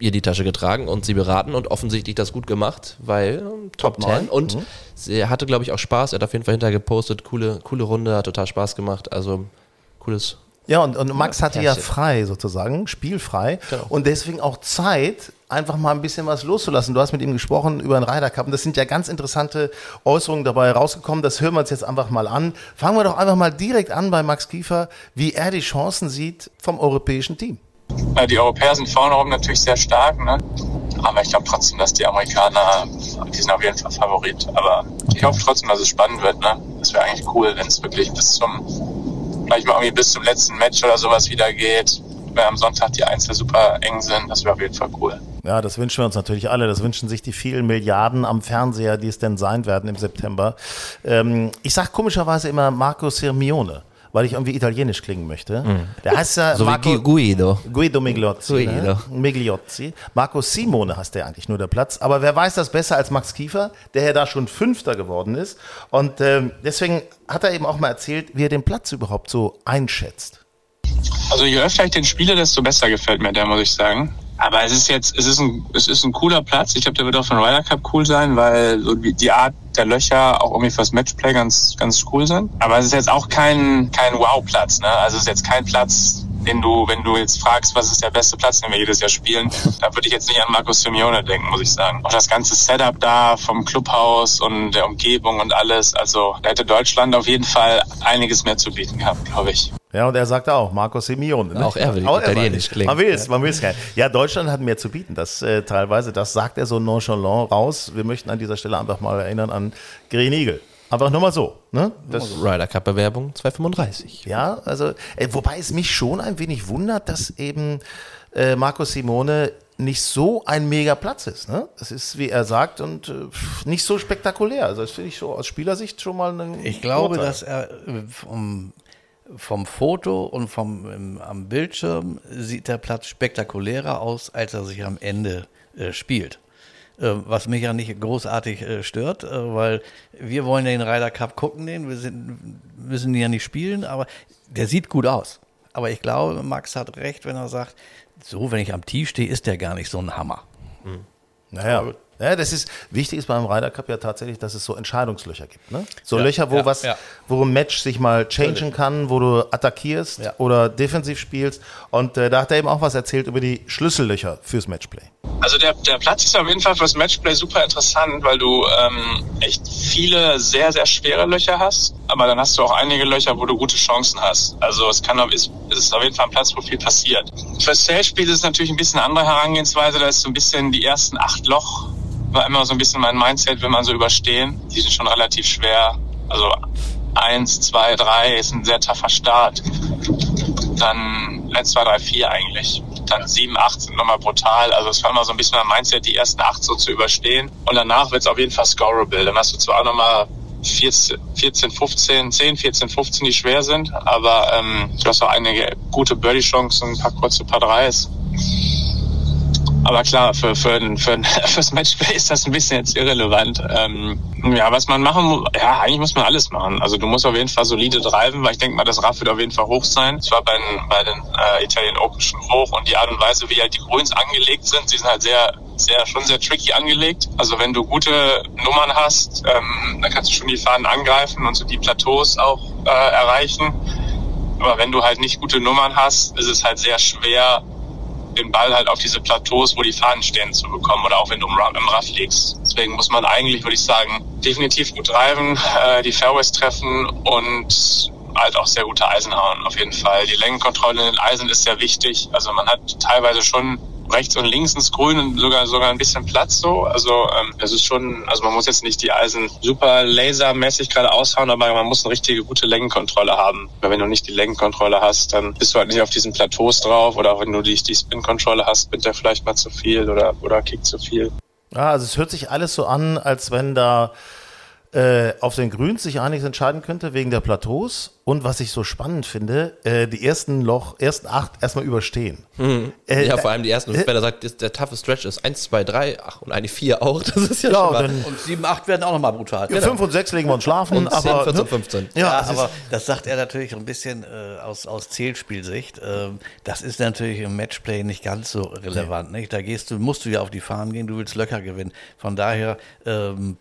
ihr die Tasche getragen und sie beraten und offensichtlich das gut gemacht, weil Top, Top 10 neun. und sie hatte, glaube ich, auch Spaß. Er hat auf jeden Fall hinterher gepostet. Coole, coole Runde, hat total Spaß gemacht. Also cooles. Ja, und, und Max hatte ja Pärchen. frei sozusagen, spielfrei Genau. und deswegen auch Zeit, einfach mal ein bisschen was loszulassen. Du hast mit ihm gesprochen über den Ryder Cup und das sind ja ganz interessante Äußerungen dabei rausgekommen. Das hören wir uns jetzt einfach mal an. Fangen wir doch einfach mal direkt an bei Max Kiefer, wie er die Chancen sieht vom europäischen Team. Die Europäer sind vorne oben natürlich sehr stark. Ne? Aber ich glaube trotzdem, dass die Amerikaner, die sind auf jeden Fall Favorit. Aber ich hoffe trotzdem, dass es spannend wird. Ne? Das wäre eigentlich cool, wenn es wirklich bis zum, vielleicht mal irgendwie bis zum letzten Match oder sowas wieder geht. Wenn am Sonntag die Einzel super eng sind, das wäre auf jeden Fall cool. Ja, das wünschen wir uns natürlich alle. Das wünschen sich die vielen Milliarden am Fernseher, die es denn sein werden im September. Ähm, ich sage komischerweise immer Marco Sirmione weil ich irgendwie italienisch klingen möchte. Mm. Der heißt ja so Marco, wie Guido. Guido Migliozzi. Guido. Ne? Migliozzi. Marco Simone heißt der eigentlich nur der Platz. Aber wer weiß das besser als Max Kiefer, der ja da schon Fünfter geworden ist. Und ähm, deswegen hat er eben auch mal erzählt, wie er den Platz überhaupt so einschätzt. Also je öfter ich den spiele, desto besser gefällt mir der, muss ich sagen. Aber es ist jetzt, es ist ein, es ist ein cooler Platz. Ich glaube, der wird auch für den Ryder Cup cool sein, weil so die Art der Löcher auch irgendwie fürs Matchplay ganz, ganz cool sind. Aber es ist jetzt auch kein, kein Wow-Platz, ne? Also es ist jetzt kein Platz, den du, wenn du jetzt fragst, was ist der beste Platz, den wir jedes Jahr spielen, da würde ich jetzt nicht an Markus Simeone denken, muss ich sagen. Auch das ganze Setup da vom Clubhaus und der Umgebung und alles, also da hätte Deutschland auf jeden Fall einiges mehr zu bieten gehabt, glaube ich. Ja, und er sagte auch, Marco Simeone. Ne? Auch er will auch italienisch klingen. Man will es, man will es gerne. Ja, Deutschland hat mehr zu bieten. Das äh, teilweise, das sagt er so nonchalant raus. Wir möchten an dieser Stelle einfach mal erinnern an Green Eagle. Einfach nur mal so. Ne? Das Ryder Cup Bewerbung 235. Ja, also, äh, wobei es mich schon ein wenig wundert, dass eben äh, Marco Simone nicht so ein mega Platz ist. Ne? Es ist, wie er sagt, und äh, nicht so spektakulär. Also das finde ich so aus Spielersicht schon mal ein Ich glaube, Vorteil. dass er äh, vom vom Foto und vom ähm, am Bildschirm sieht der Platz spektakulärer aus, als er sich am Ende äh, spielt. Äh, was mich ja nicht großartig äh, stört, äh, weil wir wollen den Ryder Cup gucken, den wir sind, müssen ihn ja nicht spielen, aber der sieht gut aus. Aber ich glaube, Max hat recht, wenn er sagt, so, wenn ich am Tee stehe, ist der gar nicht so ein Hammer. Hm. Naja, ja, das ist wichtig ist beim Ryder Cup ja tatsächlich, dass es so Entscheidungslöcher gibt. Ne? So ja, Löcher, wo ja, was, ja. wo ein Match sich mal changen kann, wo du attackierst oder defensiv spielst. Und äh, da hat er eben auch was erzählt über die Schlüssellöcher fürs Matchplay. Also der, der Platz ist auf jeden Fall fürs Matchplay super interessant, weil du ähm, echt viele sehr, sehr schwere Löcher hast, aber dann hast du auch einige Löcher, wo du gute Chancen hast. Also es kann ist, es ist auf jeden Fall ein Platz, wo viel passiert. Fürs Sales-Spiel ist es natürlich ein bisschen andere Herangehensweise. Da ist so ein bisschen die ersten acht Loch war immer so ein bisschen mein Mindset, will man so überstehen. Die sind schon relativ schwer. Also eins, zwei, drei ist ein sehr taffer Start. Dann eins, zwei, drei, vier eigentlich. Dann sieben, acht sind nochmal brutal. Also es war immer so ein bisschen mein Mindset, die ersten acht so zu überstehen. Und danach wird es auf jeden Fall scorable. Dann hast du zwar auch nochmal 14, 14, 15, 10, 14, 15, die schwer sind, aber ähm, du hast auch einige gute Birdie-Chancen, ein paar kurze Paar Dreis. Aber klar, für, für, für, fürs Matchplay ist das ein bisschen jetzt irrelevant. Ähm, ja, was man machen muss, ja, eigentlich muss man alles machen. Also du musst auf jeden Fall solide treiben, weil ich denke mal, das Raff wird auf jeden Fall hoch sein. Es war bei den, bei den äh, Italian Open schon hoch und die Art und Weise, wie halt die Grüns angelegt sind, die sind halt sehr, sehr, schon sehr tricky angelegt. Also wenn du gute Nummern hast, ähm, dann kannst du schon die Fahnen angreifen und so die Plateaus auch äh, erreichen. Aber wenn du halt nicht gute Nummern hast, ist es halt sehr schwer, den Ball halt auf diese Plateaus, wo die Fahnen stehen, zu bekommen oder auch wenn du im Raff liegst. Deswegen muss man eigentlich, würde ich sagen, definitiv gut treiben, äh, die Fairways treffen und halt auch sehr gute Eisen hauen, auf jeden Fall. Die Längenkontrolle in den Eisen ist sehr wichtig. Also man hat teilweise schon rechts und links ins Grün und sogar sogar ein bisschen Platz so. Also ähm, es ist schon, also man muss jetzt nicht die Eisen super lasermäßig gerade aushauen, aber man muss eine richtige gute Längenkontrolle haben. Weil wenn du nicht die Längenkontrolle hast, dann bist du halt nicht auf diesen Plateaus drauf oder wenn du die, die Spin-Kontrolle hast, wird der vielleicht mal zu viel oder, oder kickt zu viel. Ja, also es hört sich alles so an, als wenn da äh, auf den Grüns sich einiges entscheiden könnte wegen der Plateaus und was ich so spannend finde, äh, die ersten Loch, ersten acht erstmal überstehen. Mhm. Äh, ja, vor allem die ersten, äh, wenn er sagt, der toughe Stretch ist 1, 2, 3, ach und eine 4 auch, das ist ja, ja schon mal. Und 7, 8 werden auch nochmal brutal. Ja, 5 und 6 legen wir uns schlafen. Und 10, aber, 14, 15. Ja, ja aber das sagt er natürlich ein bisschen äh, aus, aus Zählspielsicht. Ähm, das ist natürlich im Matchplay nicht ganz so relevant. Nicht? Da gehst du, musst du ja auf die Fahnen gehen, du willst Löcher gewinnen. Von daher ähm,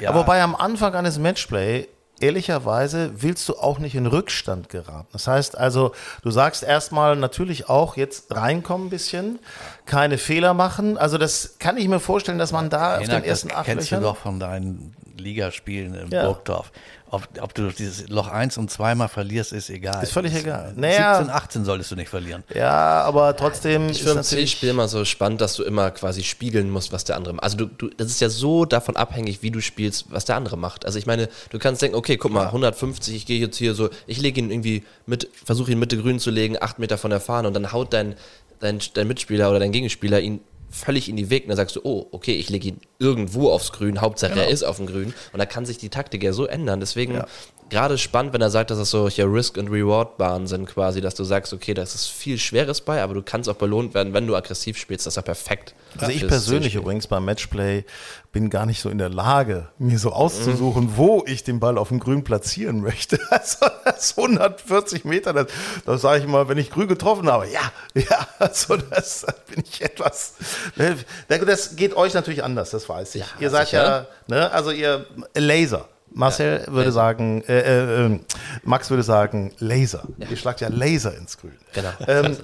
ja. Aber wobei am Anfang eines Matchplay ehrlicherweise willst du auch nicht in Rückstand geraten. Das heißt also, du sagst erstmal natürlich auch jetzt reinkommen ein bisschen, keine Fehler machen. Also das kann ich mir vorstellen, dass man da Hinak, auf den ersten acht kennst Löchern, du doch von deinen Liga spielen in Ja. Burgdorf. Ob, ob du dieses Loch 1 und zweimal verlierst, ist egal. Ist völlig Das- egal. 17, Naja. 18 solltest du nicht verlieren. Ja, aber trotzdem Ich ist finde im natürlich. C-Spiel immer so spannend, dass du immer quasi spiegeln musst, was der andere macht. Also du, du, das ist ja so davon abhängig, wie du spielst, was der andere macht. Also ich meine, du kannst denken, okay, guck mal, 150, ich gehe jetzt hier so, ich lege ihn irgendwie mit, versuche ihn Mitte grün zu legen, acht Meter von der Fahne und dann haut dein, dein, dein Mitspieler oder dein Gegenspieler ihn völlig in die Weg. Und dann sagst du, oh, okay, ich lege ihn irgendwo aufs Grün, Hauptsache er ist auf dem Grün. Und da kann sich die Taktik ja so ändern. Deswegen gerade spannend, wenn er sagt, dass das so hier Risk- und Reward-Bahnen sind quasi, dass du sagst, okay, das ist viel Schweres bei, aber du kannst auch belohnt werden, wenn du aggressiv spielst, das ist ja perfekt. Also ich persönlich übrigens beim Matchplay bin gar nicht so in der Lage, mir so auszusuchen, wo ich den Ball auf dem Grün platzieren möchte. Also das 140 Meter, das, das sage ich mal, wenn ich grün getroffen habe, ja, ja, also das bin ich etwas. Ne, Das geht euch natürlich anders, das weiß ich. ihr seid ja, sicher. ne, also ihr Laser. Marcel würde Laser. sagen, äh, äh, äh, Max würde sagen, Laser. Ihr schlagt ja Laser ins Grün. Genau. Ähm,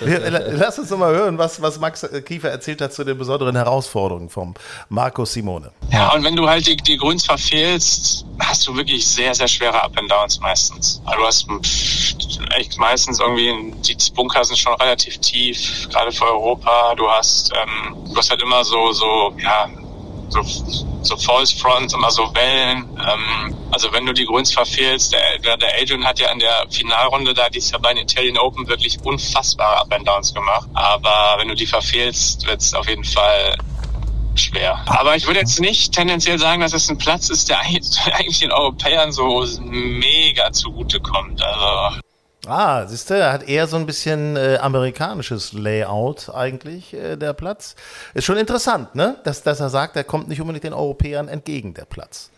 lass uns doch mal hören, was, was Max Kiefer erzählt hat zu den besonderen Herausforderungen vom Marco Simone. Ja, und wenn du halt die, die Grüns verfehlst, hast du wirklich sehr, sehr schwere Up and Downs meistens. Also du hast echt meistens irgendwie, die Bunker sind schon relativ tief, gerade für Europa. Du hast, ähm, du hast halt immer so, so, ja, so, so False Fronts, immer so Wellen. Ähm, also wenn du die Grüns verfehlst, der, der, Adrian hat ja in der Finalrunde da dieses Jahr bei den Italian Open wirklich unfassbare Up and Downs gemacht. Aber wenn du die verfehlst, wird es auf jeden Fall schwer. Aber ich würde jetzt nicht tendenziell sagen, dass es ein Platz ist, der eigentlich den Europäern so mega zugutekommt. Also Ah, siehst du, er hat eher so ein bisschen äh, amerikanisches Layout eigentlich, äh, der Platz. Ist schon interessant, ne? Dass, dass er sagt, er kommt nicht unbedingt den Europäern entgegen, der Platz.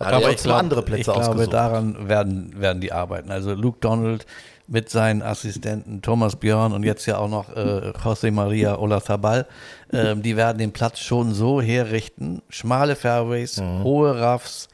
Hat Aber ich auch zwei andere Plätze ich glaube, ausgesucht. daran werden, werden die arbeiten. Also Luke Donald mit seinen Assistenten Thomas Björn und jetzt ja auch noch äh, José Maria Olazabal, ähm, die werden den Platz schon so herrichten, schmale Fairways, Mhm. hohe Roughs,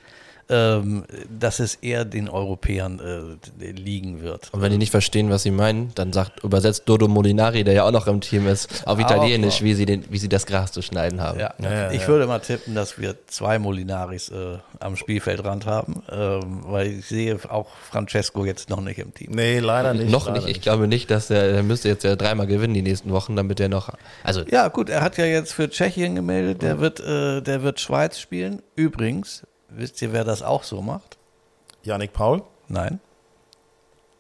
ähm, dass es eher den Europäern äh, liegen wird. Und wenn die nicht verstehen, was sie meinen, dann sagt, übersetzt Dodo Molinari, der ja auch noch im Team ist, auf Italienisch, wie sie, den, wie sie das Gras zu schneiden haben. Ja, ja, ich ja. würde mal tippen, dass wir zwei Molinaris äh, am Spielfeldrand haben, ähm, weil ich sehe auch Francesco jetzt noch nicht im Team. Nee, leider nicht. noch leider nicht. Ich glaube nicht, dass er, er müsste jetzt ja dreimal gewinnen die nächsten Wochen, damit er noch, also Ja, gut, er hat ja jetzt für Tschechien gemeldet, der wird, äh, der wird Schweiz spielen. Übrigens, wisst ihr, wer das auch so macht? Janik Paul, Nein,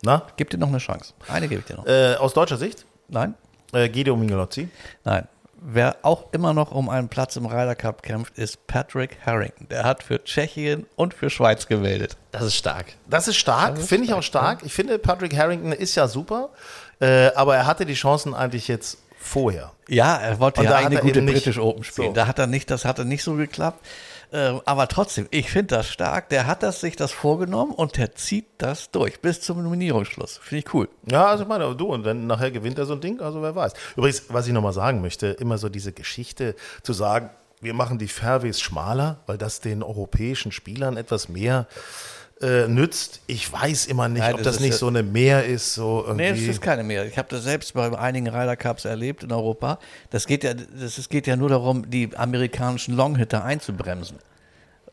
na? gib dir noch eine Chance. Eine gebe ich dir noch. Äh, aus deutscher Sicht, Nein, äh, Guido Migolozzi. nein. Wer auch immer noch um einen Platz im Ryder Cup kämpft, ist Patrick Harrington. Der hat für Tschechien und für Schweiz gemeldet. das ist stark. Das ist stark, finde ich auch stark. Ich finde, Patrick Harrington ist ja super, äh, aber er hatte die Chancen eigentlich jetzt vorher. Ja, er wollte Und ja eine gute nicht- British Open spielen. So. Da hat er nicht, das hatte nicht so geklappt. Ähm, aber trotzdem, ich finde das stark. Der hat das, sich das vorgenommen und der zieht das durch bis zum Nominierungsschluss. Finde ich cool. Ja, also ich meine, du, und wenn nachher gewinnt er so ein Ding, also wer weiß. Übrigens, was ich nochmal sagen möchte, immer so diese Geschichte zu sagen, wir machen die Fairways schmaler, weil das den europäischen Spielern etwas mehr äh, nützt. Ich weiß immer nicht, Nein, ob das das nicht so eine Mehr ist, so Nee, irgendwie. es ist keine mehr. Ich habe das selbst bei einigen Ryder Cups erlebt in Europa. Das geht ja, das, es geht ja nur darum, die amerikanischen Longhitter einzubremsen.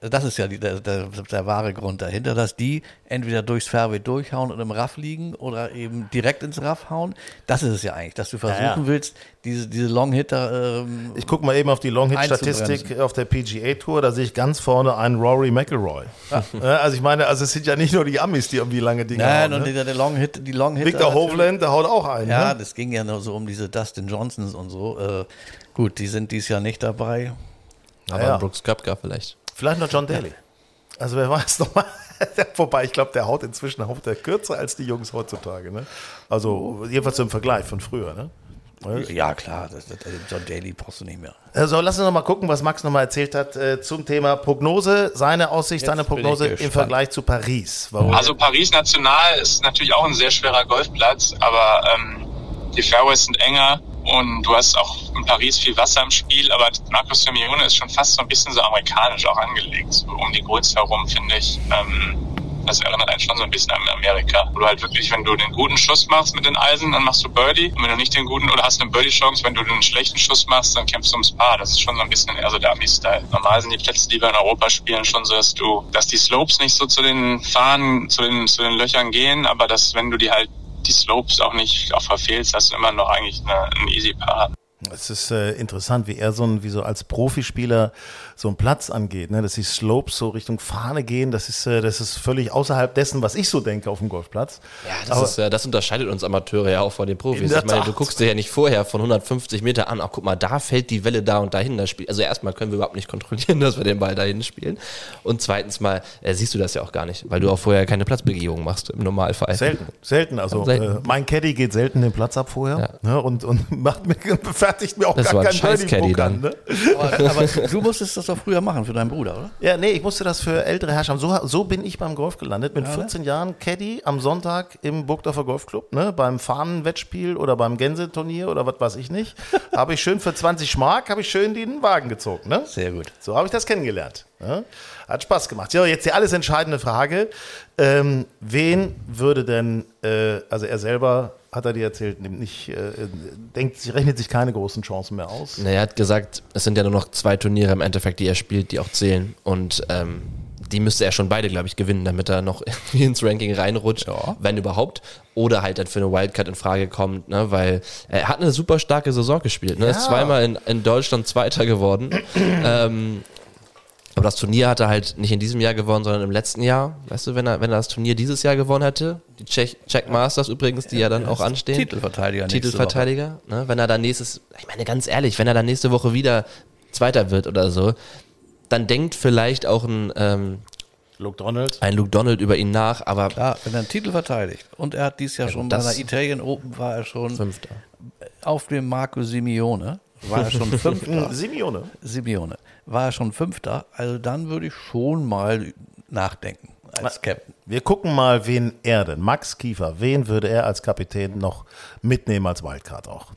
Das ist ja die, der, der, der wahre Grund dahinter, dass die entweder durchs Fairway durchhauen und im Raff liegen oder eben direkt ins Raff hauen. Das ist es ja eigentlich, dass du versuchen ja. willst, diese, diese Longhitter ähm, ich gucke mal eben auf die Long-Hit-Statistik auf der PGA-Tour, da sehe ich ganz vorne einen Rory McIlroy. Ja, also ich meine, also es sind ja nicht nur die Amis, die irgendwie lange Dinge Nein, hauen. und Ne? der, der Long Hit, die Long Hitter. Victor. Hovland, der haut auch einen. Ja, ne? das ging ja nur so um diese Dustin Johnsons und so. Äh, gut, die sind dies Jahr nicht dabei. Aber ja. Brooks Köpker vielleicht. Vielleicht noch John Daly. Also wer weiß nochmal. Wobei, ich glaube, der haut inzwischen haut der kürzer als die Jungs heutzutage. Ne? Also jedenfalls im Vergleich von früher. Ne? Ja, klar, das, das, John Daly brauchst du nicht mehr. Also lass uns noch mal gucken, was Max noch mal erzählt hat äh, zum Thema Prognose, seine Aussicht, seine bin ich Prognose im. Vergleich zu Paris. Warum? Also Paris National ist natürlich auch ein sehr schwerer Golfplatz, aber ähm, die Fairways sind enger und du hast auch in Paris viel Wasser im Spiel, aber Marcus Simeone ist schon fast so ein bisschen so amerikanisch auch angelegt, so um die Grüns herum, finde ich. Ähm, Das erinnert einen schon so ein bisschen an Amerika. Wo du halt wirklich, wenn du den guten Schuss machst mit den Eisen, dann machst du Birdie. Und wenn du nicht den guten oder hast eine Birdie-Chance, wenn du den schlechten Schuss machst, dann kämpfst du ums Paar. Das ist schon so ein bisschen eher so der Ami-Style. Normal sind die Plätze, die wir in Europa spielen, schon so, dass du, dass die Slopes nicht so zu den Fahnen, zu den, zu den Löchern gehen, aber dass wenn du die halt die Slopes auch nicht auch verfehlst, hast du immer noch eigentlich eine, ein easy Paar. Es ist äh, interessant, wie er so ein, wie so als Profispieler so einen Platz angeht, ne? dass die Slopes so Richtung Fahne gehen, das ist, äh, das ist völlig außerhalb dessen, was ich so denke auf dem Golfplatz. Ja, das, ist, äh, das unterscheidet uns Amateure ja auch von den Profis. Ich meine, du guckst dir ja nicht vorher von 150 Meter an, ach guck mal, da fällt die Welle da und dahin. Das Spiel. Also erstmal können wir überhaupt nicht kontrollieren, dass wir den Ball dahin spielen. Und zweitens mal äh, siehst du das ja auch gar nicht, weil du auch vorher keine Platzbegehung machst im Normalfall. Selten, selten. Also Selten. Äh, mein Caddy geht selten den Platz ab vorher ne? und, und macht mir, fertigt mir auch Das gar war ein keinen scheiß Caddy dann. Ne? Aber, aber du musstest das doch früher machen für deinen Bruder, oder? Ja, nee, ich musste das für ältere Herrscher. So, so bin ich beim Golf gelandet. Mit 14 Jahren Caddy am Sonntag im Burgdorfer Golfclub, ne, beim Fahnenwettspiel oder beim Gänseturnier oder was weiß ich nicht. habe ich schön für 20 Mark, habe ich schön den Wagen gezogen. Ne? Sehr gut. So habe ich das kennengelernt. Ja? Hat Spaß gemacht. Ja, jetzt die alles entscheidende Frage. Ähm, wen würde denn, äh, also er selber, hat er dir erzählt, nimmt nicht, äh, denkt, sich- rechnet sich keine großen Chancen mehr aus. Na, er hat gesagt, es sind ja nur noch zwei Turniere im Endeffekt, die er spielt, die auch zählen. Und ähm, die müsste er schon beide, glaube ich, gewinnen, damit er noch ins Ranking reinrutscht, wenn überhaupt. Oder halt dann für eine Wildcard in Frage kommt, ne? weil er hat eine super starke Saison gespielt. Ne? Ist Ja. zweimal in, in Deutschland Zweiter geworden. ähm, aber das Turnier hat er halt nicht in diesem Jahr gewonnen, sondern im letzten Jahr. Weißt du, wenn er, wenn er das Turnier dieses Jahr gewonnen hätte, die Czech, Czech Masters übrigens, die ja dann auch anstehen. Titelverteidiger. Titelverteidiger, ne? wenn er dann nächstes, ich meine ganz ehrlich, wenn er dann nächste Woche wieder Zweiter wird oder so, dann denkt vielleicht auch ein, ähm, Luke Donald. ein Luke Donald über ihn nach, aber. Ja, wenn er einen Titel verteidigt. Und er hat dieses Jahr schon bei der Italian Open war er schon Fünfter. auf dem Marco Simeone. War er schon Fünfter. Simeone. Simeone. War er schon Fünfter. Also dann würde ich schon mal nachdenken als Captain. Wir gucken mal, wen er denn, Max Kiefer, wen würde er als Kapitän noch mitnehmen als Wildcard auch?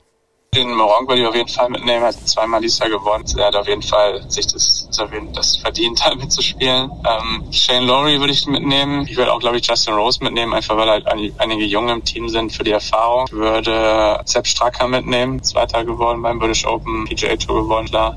Den Morong würde ich auf jeden Fall mitnehmen. Er hat zweimal Jahr gewonnen. Er hat auf jeden Fall sich das, das, verdient, da mitzuspielen. Ähm, Shane Lowry würde ich mitnehmen. Ich würde auch, glaube ich, Justin Rose mitnehmen, einfach weil halt ein- einige Junge im Team sind für die Erfahrung. Ich würde Sepp Stracker mitnehmen. Zweiter geworden beim British Open, PGA Tour gewonnen, klar.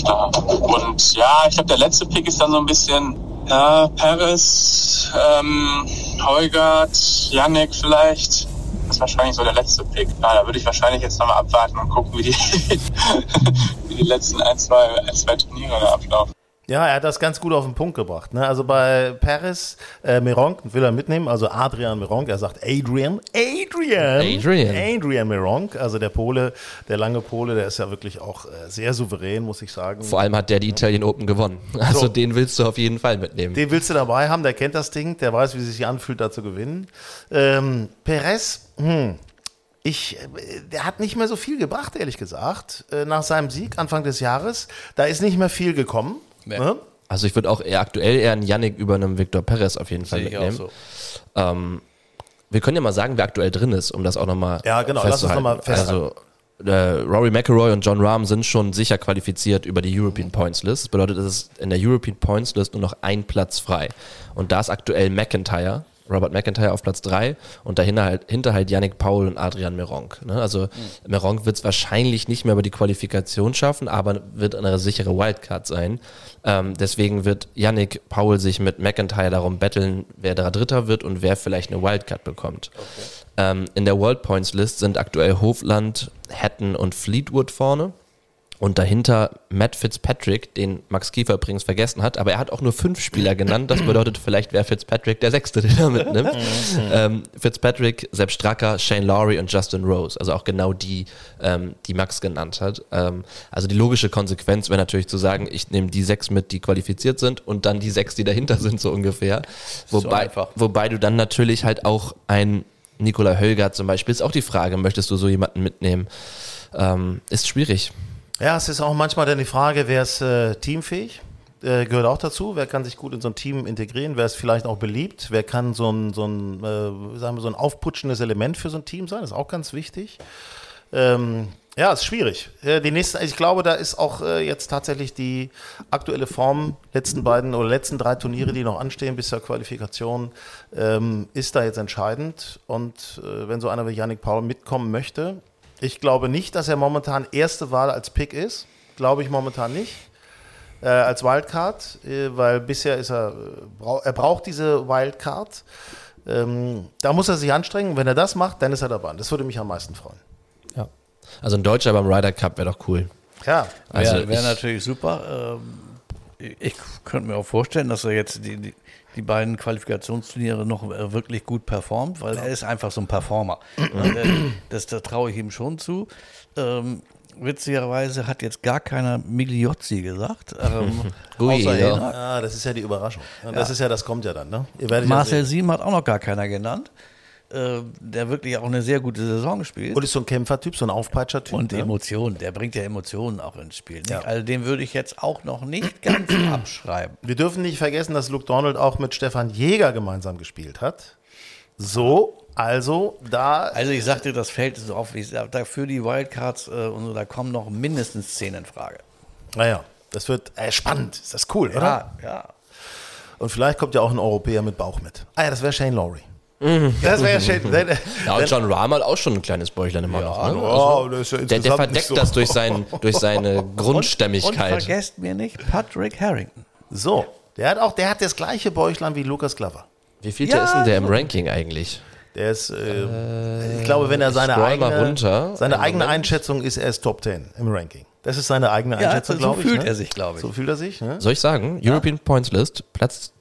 Klar. Und ja, ich glaube, der letzte Pick ist dann so ein bisschen ja, Paris, ähm, Heugart, Yannick vielleicht. Das ist wahrscheinlich so der letzte Pick. Ja, da würde ich wahrscheinlich jetzt nochmal abwarten und gucken, wie die, wie die letzten ein, zwei, ein, zwei Turniere da ablaufen. Ja, er hat das ganz gut auf den Punkt gebracht. Ne? Also bei Paris, äh, Meronk will er mitnehmen, also Adrian Meronk, er sagt Adrian, Adrian, Adrian. Adrian Meronk, also der Pole, der lange Pole, der ist ja wirklich auch äh, sehr souverän, muss ich sagen. vor allem hat der die Italian Open gewonnen. Also So. den willst du auf jeden Fall mitnehmen. Den willst du dabei haben, der kennt das Ding, der weiß, wie es sich anfühlt, da zu gewinnen. Ähm, Perez, hm, ich, äh, der hat nicht mehr so viel gebracht, ehrlich gesagt, äh, nach seinem Sieg Anfang des Jahres. Da ist nicht mehr viel gekommen. Nee. Ne? Also ich würde auch eher aktuell eher einen Yannick über einem Victor Perez auf jeden Fall Sehe ich auch mitnehmen. so. Ähm, wir können ja mal sagen, wer aktuell drin ist, um das auch nochmal Ja, genau, lass uns noch mal Also äh, Rory McIlroy und John Rahm sind schon sicher qualifiziert über die European Points List. Das bedeutet, es ist in der European Points List nur noch ein Platz frei. Und da ist aktuell McIntyre, Robert McIntyre auf Platz 3 und dahinter halt, hinter halt Yannick Paul und Adrian Meronk. Ne? Also Meronk wird es wahrscheinlich nicht mehr über die Qualifikation schaffen, aber wird eine sichere Wildcard sein. Ähm, deswegen wird Yannick Paul sich mit McIntyre darum betteln, wer da Dritter wird und wer vielleicht eine Wildcard bekommt. Ähm, in der World Points List sind aktuell Hofland, Hatton und Fleetwood vorne. Und dahinter Matt Fitzpatrick, den Max Kiefer übrigens vergessen hat, aber er hat auch nur fünf Spieler genannt. Das bedeutet, vielleicht wäre Fitzpatrick der Sechste, den er mitnimmt. ähm, Fitzpatrick, Sepp Stracker, Shane Lowry und Justin Rose. Also auch genau die, ähm, die Max genannt hat. Ähm, also die logische Konsequenz wäre natürlich zu sagen, ich nehme die sechs mit, die qualifiziert sind und dann die sechs, die dahinter sind, so ungefähr. Wobei, einfach. wobei du dann natürlich halt auch ein Nikola Hölger zum Beispiel, ist auch die Frage, möchtest du so jemanden mitnehmen? Ähm, ist schwierig. Ja, es ist auch manchmal dann die Frage, wer ist äh, teamfähig? Äh, gehört auch dazu. Wer kann sich gut in so ein Team integrieren? Wer ist vielleicht auch beliebt? Wer kann so ein, so ein, äh, sagen wir, so ein aufputschendes Element für so ein Team sein? Das ist auch ganz wichtig. Ähm, Ja, ist schwierig. Äh, Die nächste, ich glaube, da ist auch äh, jetzt tatsächlich die aktuelle Form letzten beiden oder letzten drei Turniere, die noch anstehen bis zur Qualifikation, ähm, ist da jetzt entscheidend. Und äh, wenn so einer wie Yannick Paul mitkommen möchte, ich glaube nicht, dass er momentan erste Wahl als Pick ist. Glaube ich momentan nicht. Äh, als Wildcard, äh, weil bisher ist er, äh, er braucht diese Wildcard. Ähm, da muss er sich anstrengen. Wenn er das macht, dann ist er dabei. Das würde mich am meisten freuen. Ja. Also ein Deutscher beim Ryder Cup wäre doch cool. Ja, Also Wäre wär ich- natürlich super. Ähm, ich könnte mir auch vorstellen, dass er jetzt die, die, die beiden Qualifikationsturniere noch äh, wirklich gut performt, weil er ist einfach so ein Performer. Äh, das da traue ich ihm schon zu. Ähm, witzigerweise hat jetzt gar keiner Migliozzi gesagt. Ähm, Ui, außer ja. Ja, das ist ja die Überraschung. Ja, Das ist ja, das kommt ja dann, ne? Marcel ja. Siem hat auch noch gar keiner genannt, äh, der wirklich auch eine sehr gute Saison spielt. Und ist so ein Kämpfertyp, so ein Aufpeitscher-Typ. Und ne? Emotionen, der bringt ja Emotionen auch ins Spiel. Ja. Also den würde ich jetzt auch noch nicht ganz abschreiben. Wir dürfen nicht vergessen, dass Luke Donald auch mit Stefan Jäger gemeinsam gespielt hat. So, also da. Also ich sagte, das fällt so auf, wie ich sag, dafür die Wildcards äh, und so, da kommen noch mindestens zehn in Frage. Naja, das wird äh, spannend. Ist das cool, oder? Ja, ja. Und vielleicht kommt ja auch ein Europäer mit Bauch mit. Ah ja, das wäre Shane Lowry. Das wäre Shane. Dann- Ja, und John Rahm hat auch schon ein kleines Bäuchlein immer noch. Ne? Oh, das ist ja Der, der verdeckt so. das durch, sein, durch seine Und Grundstämmigkeit. vergesst mir nicht Patrick Harrington. So, der hat auch, der hat das gleiche Bäuchlein wie Lukas Glover. Wie viel Ja, ist denn der im so. Ranking eigentlich? Der ist, äh, ich glaube, wenn er seine eigene, runter. seine eigene Moment. Einschätzung ist, er ist Top 10 im Ranking. Das ist seine eigene Ja, Einschätzung, so glaube ich. fühlt ne? er sich, glaube ich. So fühlt er sich. Ne? Soll ich sagen? European Points List, Platz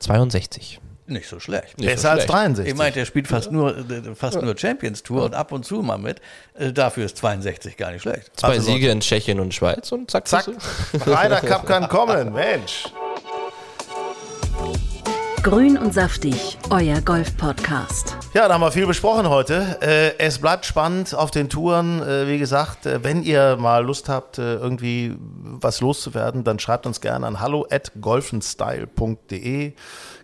62. Nicht so schlecht. Nicht so Besser als schlecht. 63. Ich meine, der spielt fast nur, fast nur Champions Tour und ab und zu mal mit. Äh, Dafür ist 62 gar nicht schlecht. Zwei so- Siege in Tschechien und Schweiz und zack, Zack, Ryder Cup kann kommen, Mensch. Grün und saftig, euer Golf-Podcast. Ja, da haben wir viel besprochen heute. Äh, es bleibt spannend auf den Touren. Äh, wie gesagt, wenn ihr mal Lust habt, irgendwie was loszuwerden, dann schreibt uns gerne an hallo at golfenstyle.de.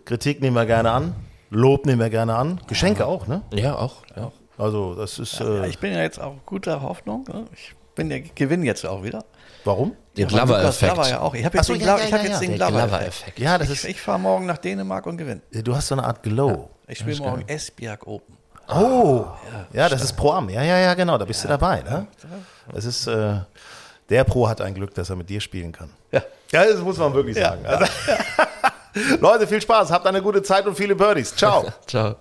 Kritik nehmen wir gerne an. Lob nehmen wir gerne an. Geschenke auch, ne? Ja, auch. Ja. Also, das ist. Ja, Äh, ich bin ja jetzt auch guter Hoffnung. ne? Ich bin ja, gewinne jetzt auch wieder. warum? Der Lukas Glover-Effekt. Glover ja auch. Ich habe jetzt, so, den, ja, Glover- ja, ich hab ja, jetzt ja. den Glover-Effekt. Ja, das Ich, ist. ich fahre morgen nach Dänemark und gewinne. Du hast so eine Art Glow. Ich spiele morgen Esbjerg Open. Oh, ja, das ist Pro Am. Ja, ja, ja, genau. Da bist du dabei, ne? Das ist. Äh, der Pro hat ein Glück, dass er mit dir spielen kann. Ja. Ja, das muss man wirklich sagen. Also, Leute, viel Spaß. Habt eine gute Zeit und viele Birdies. Ciao. Ciao.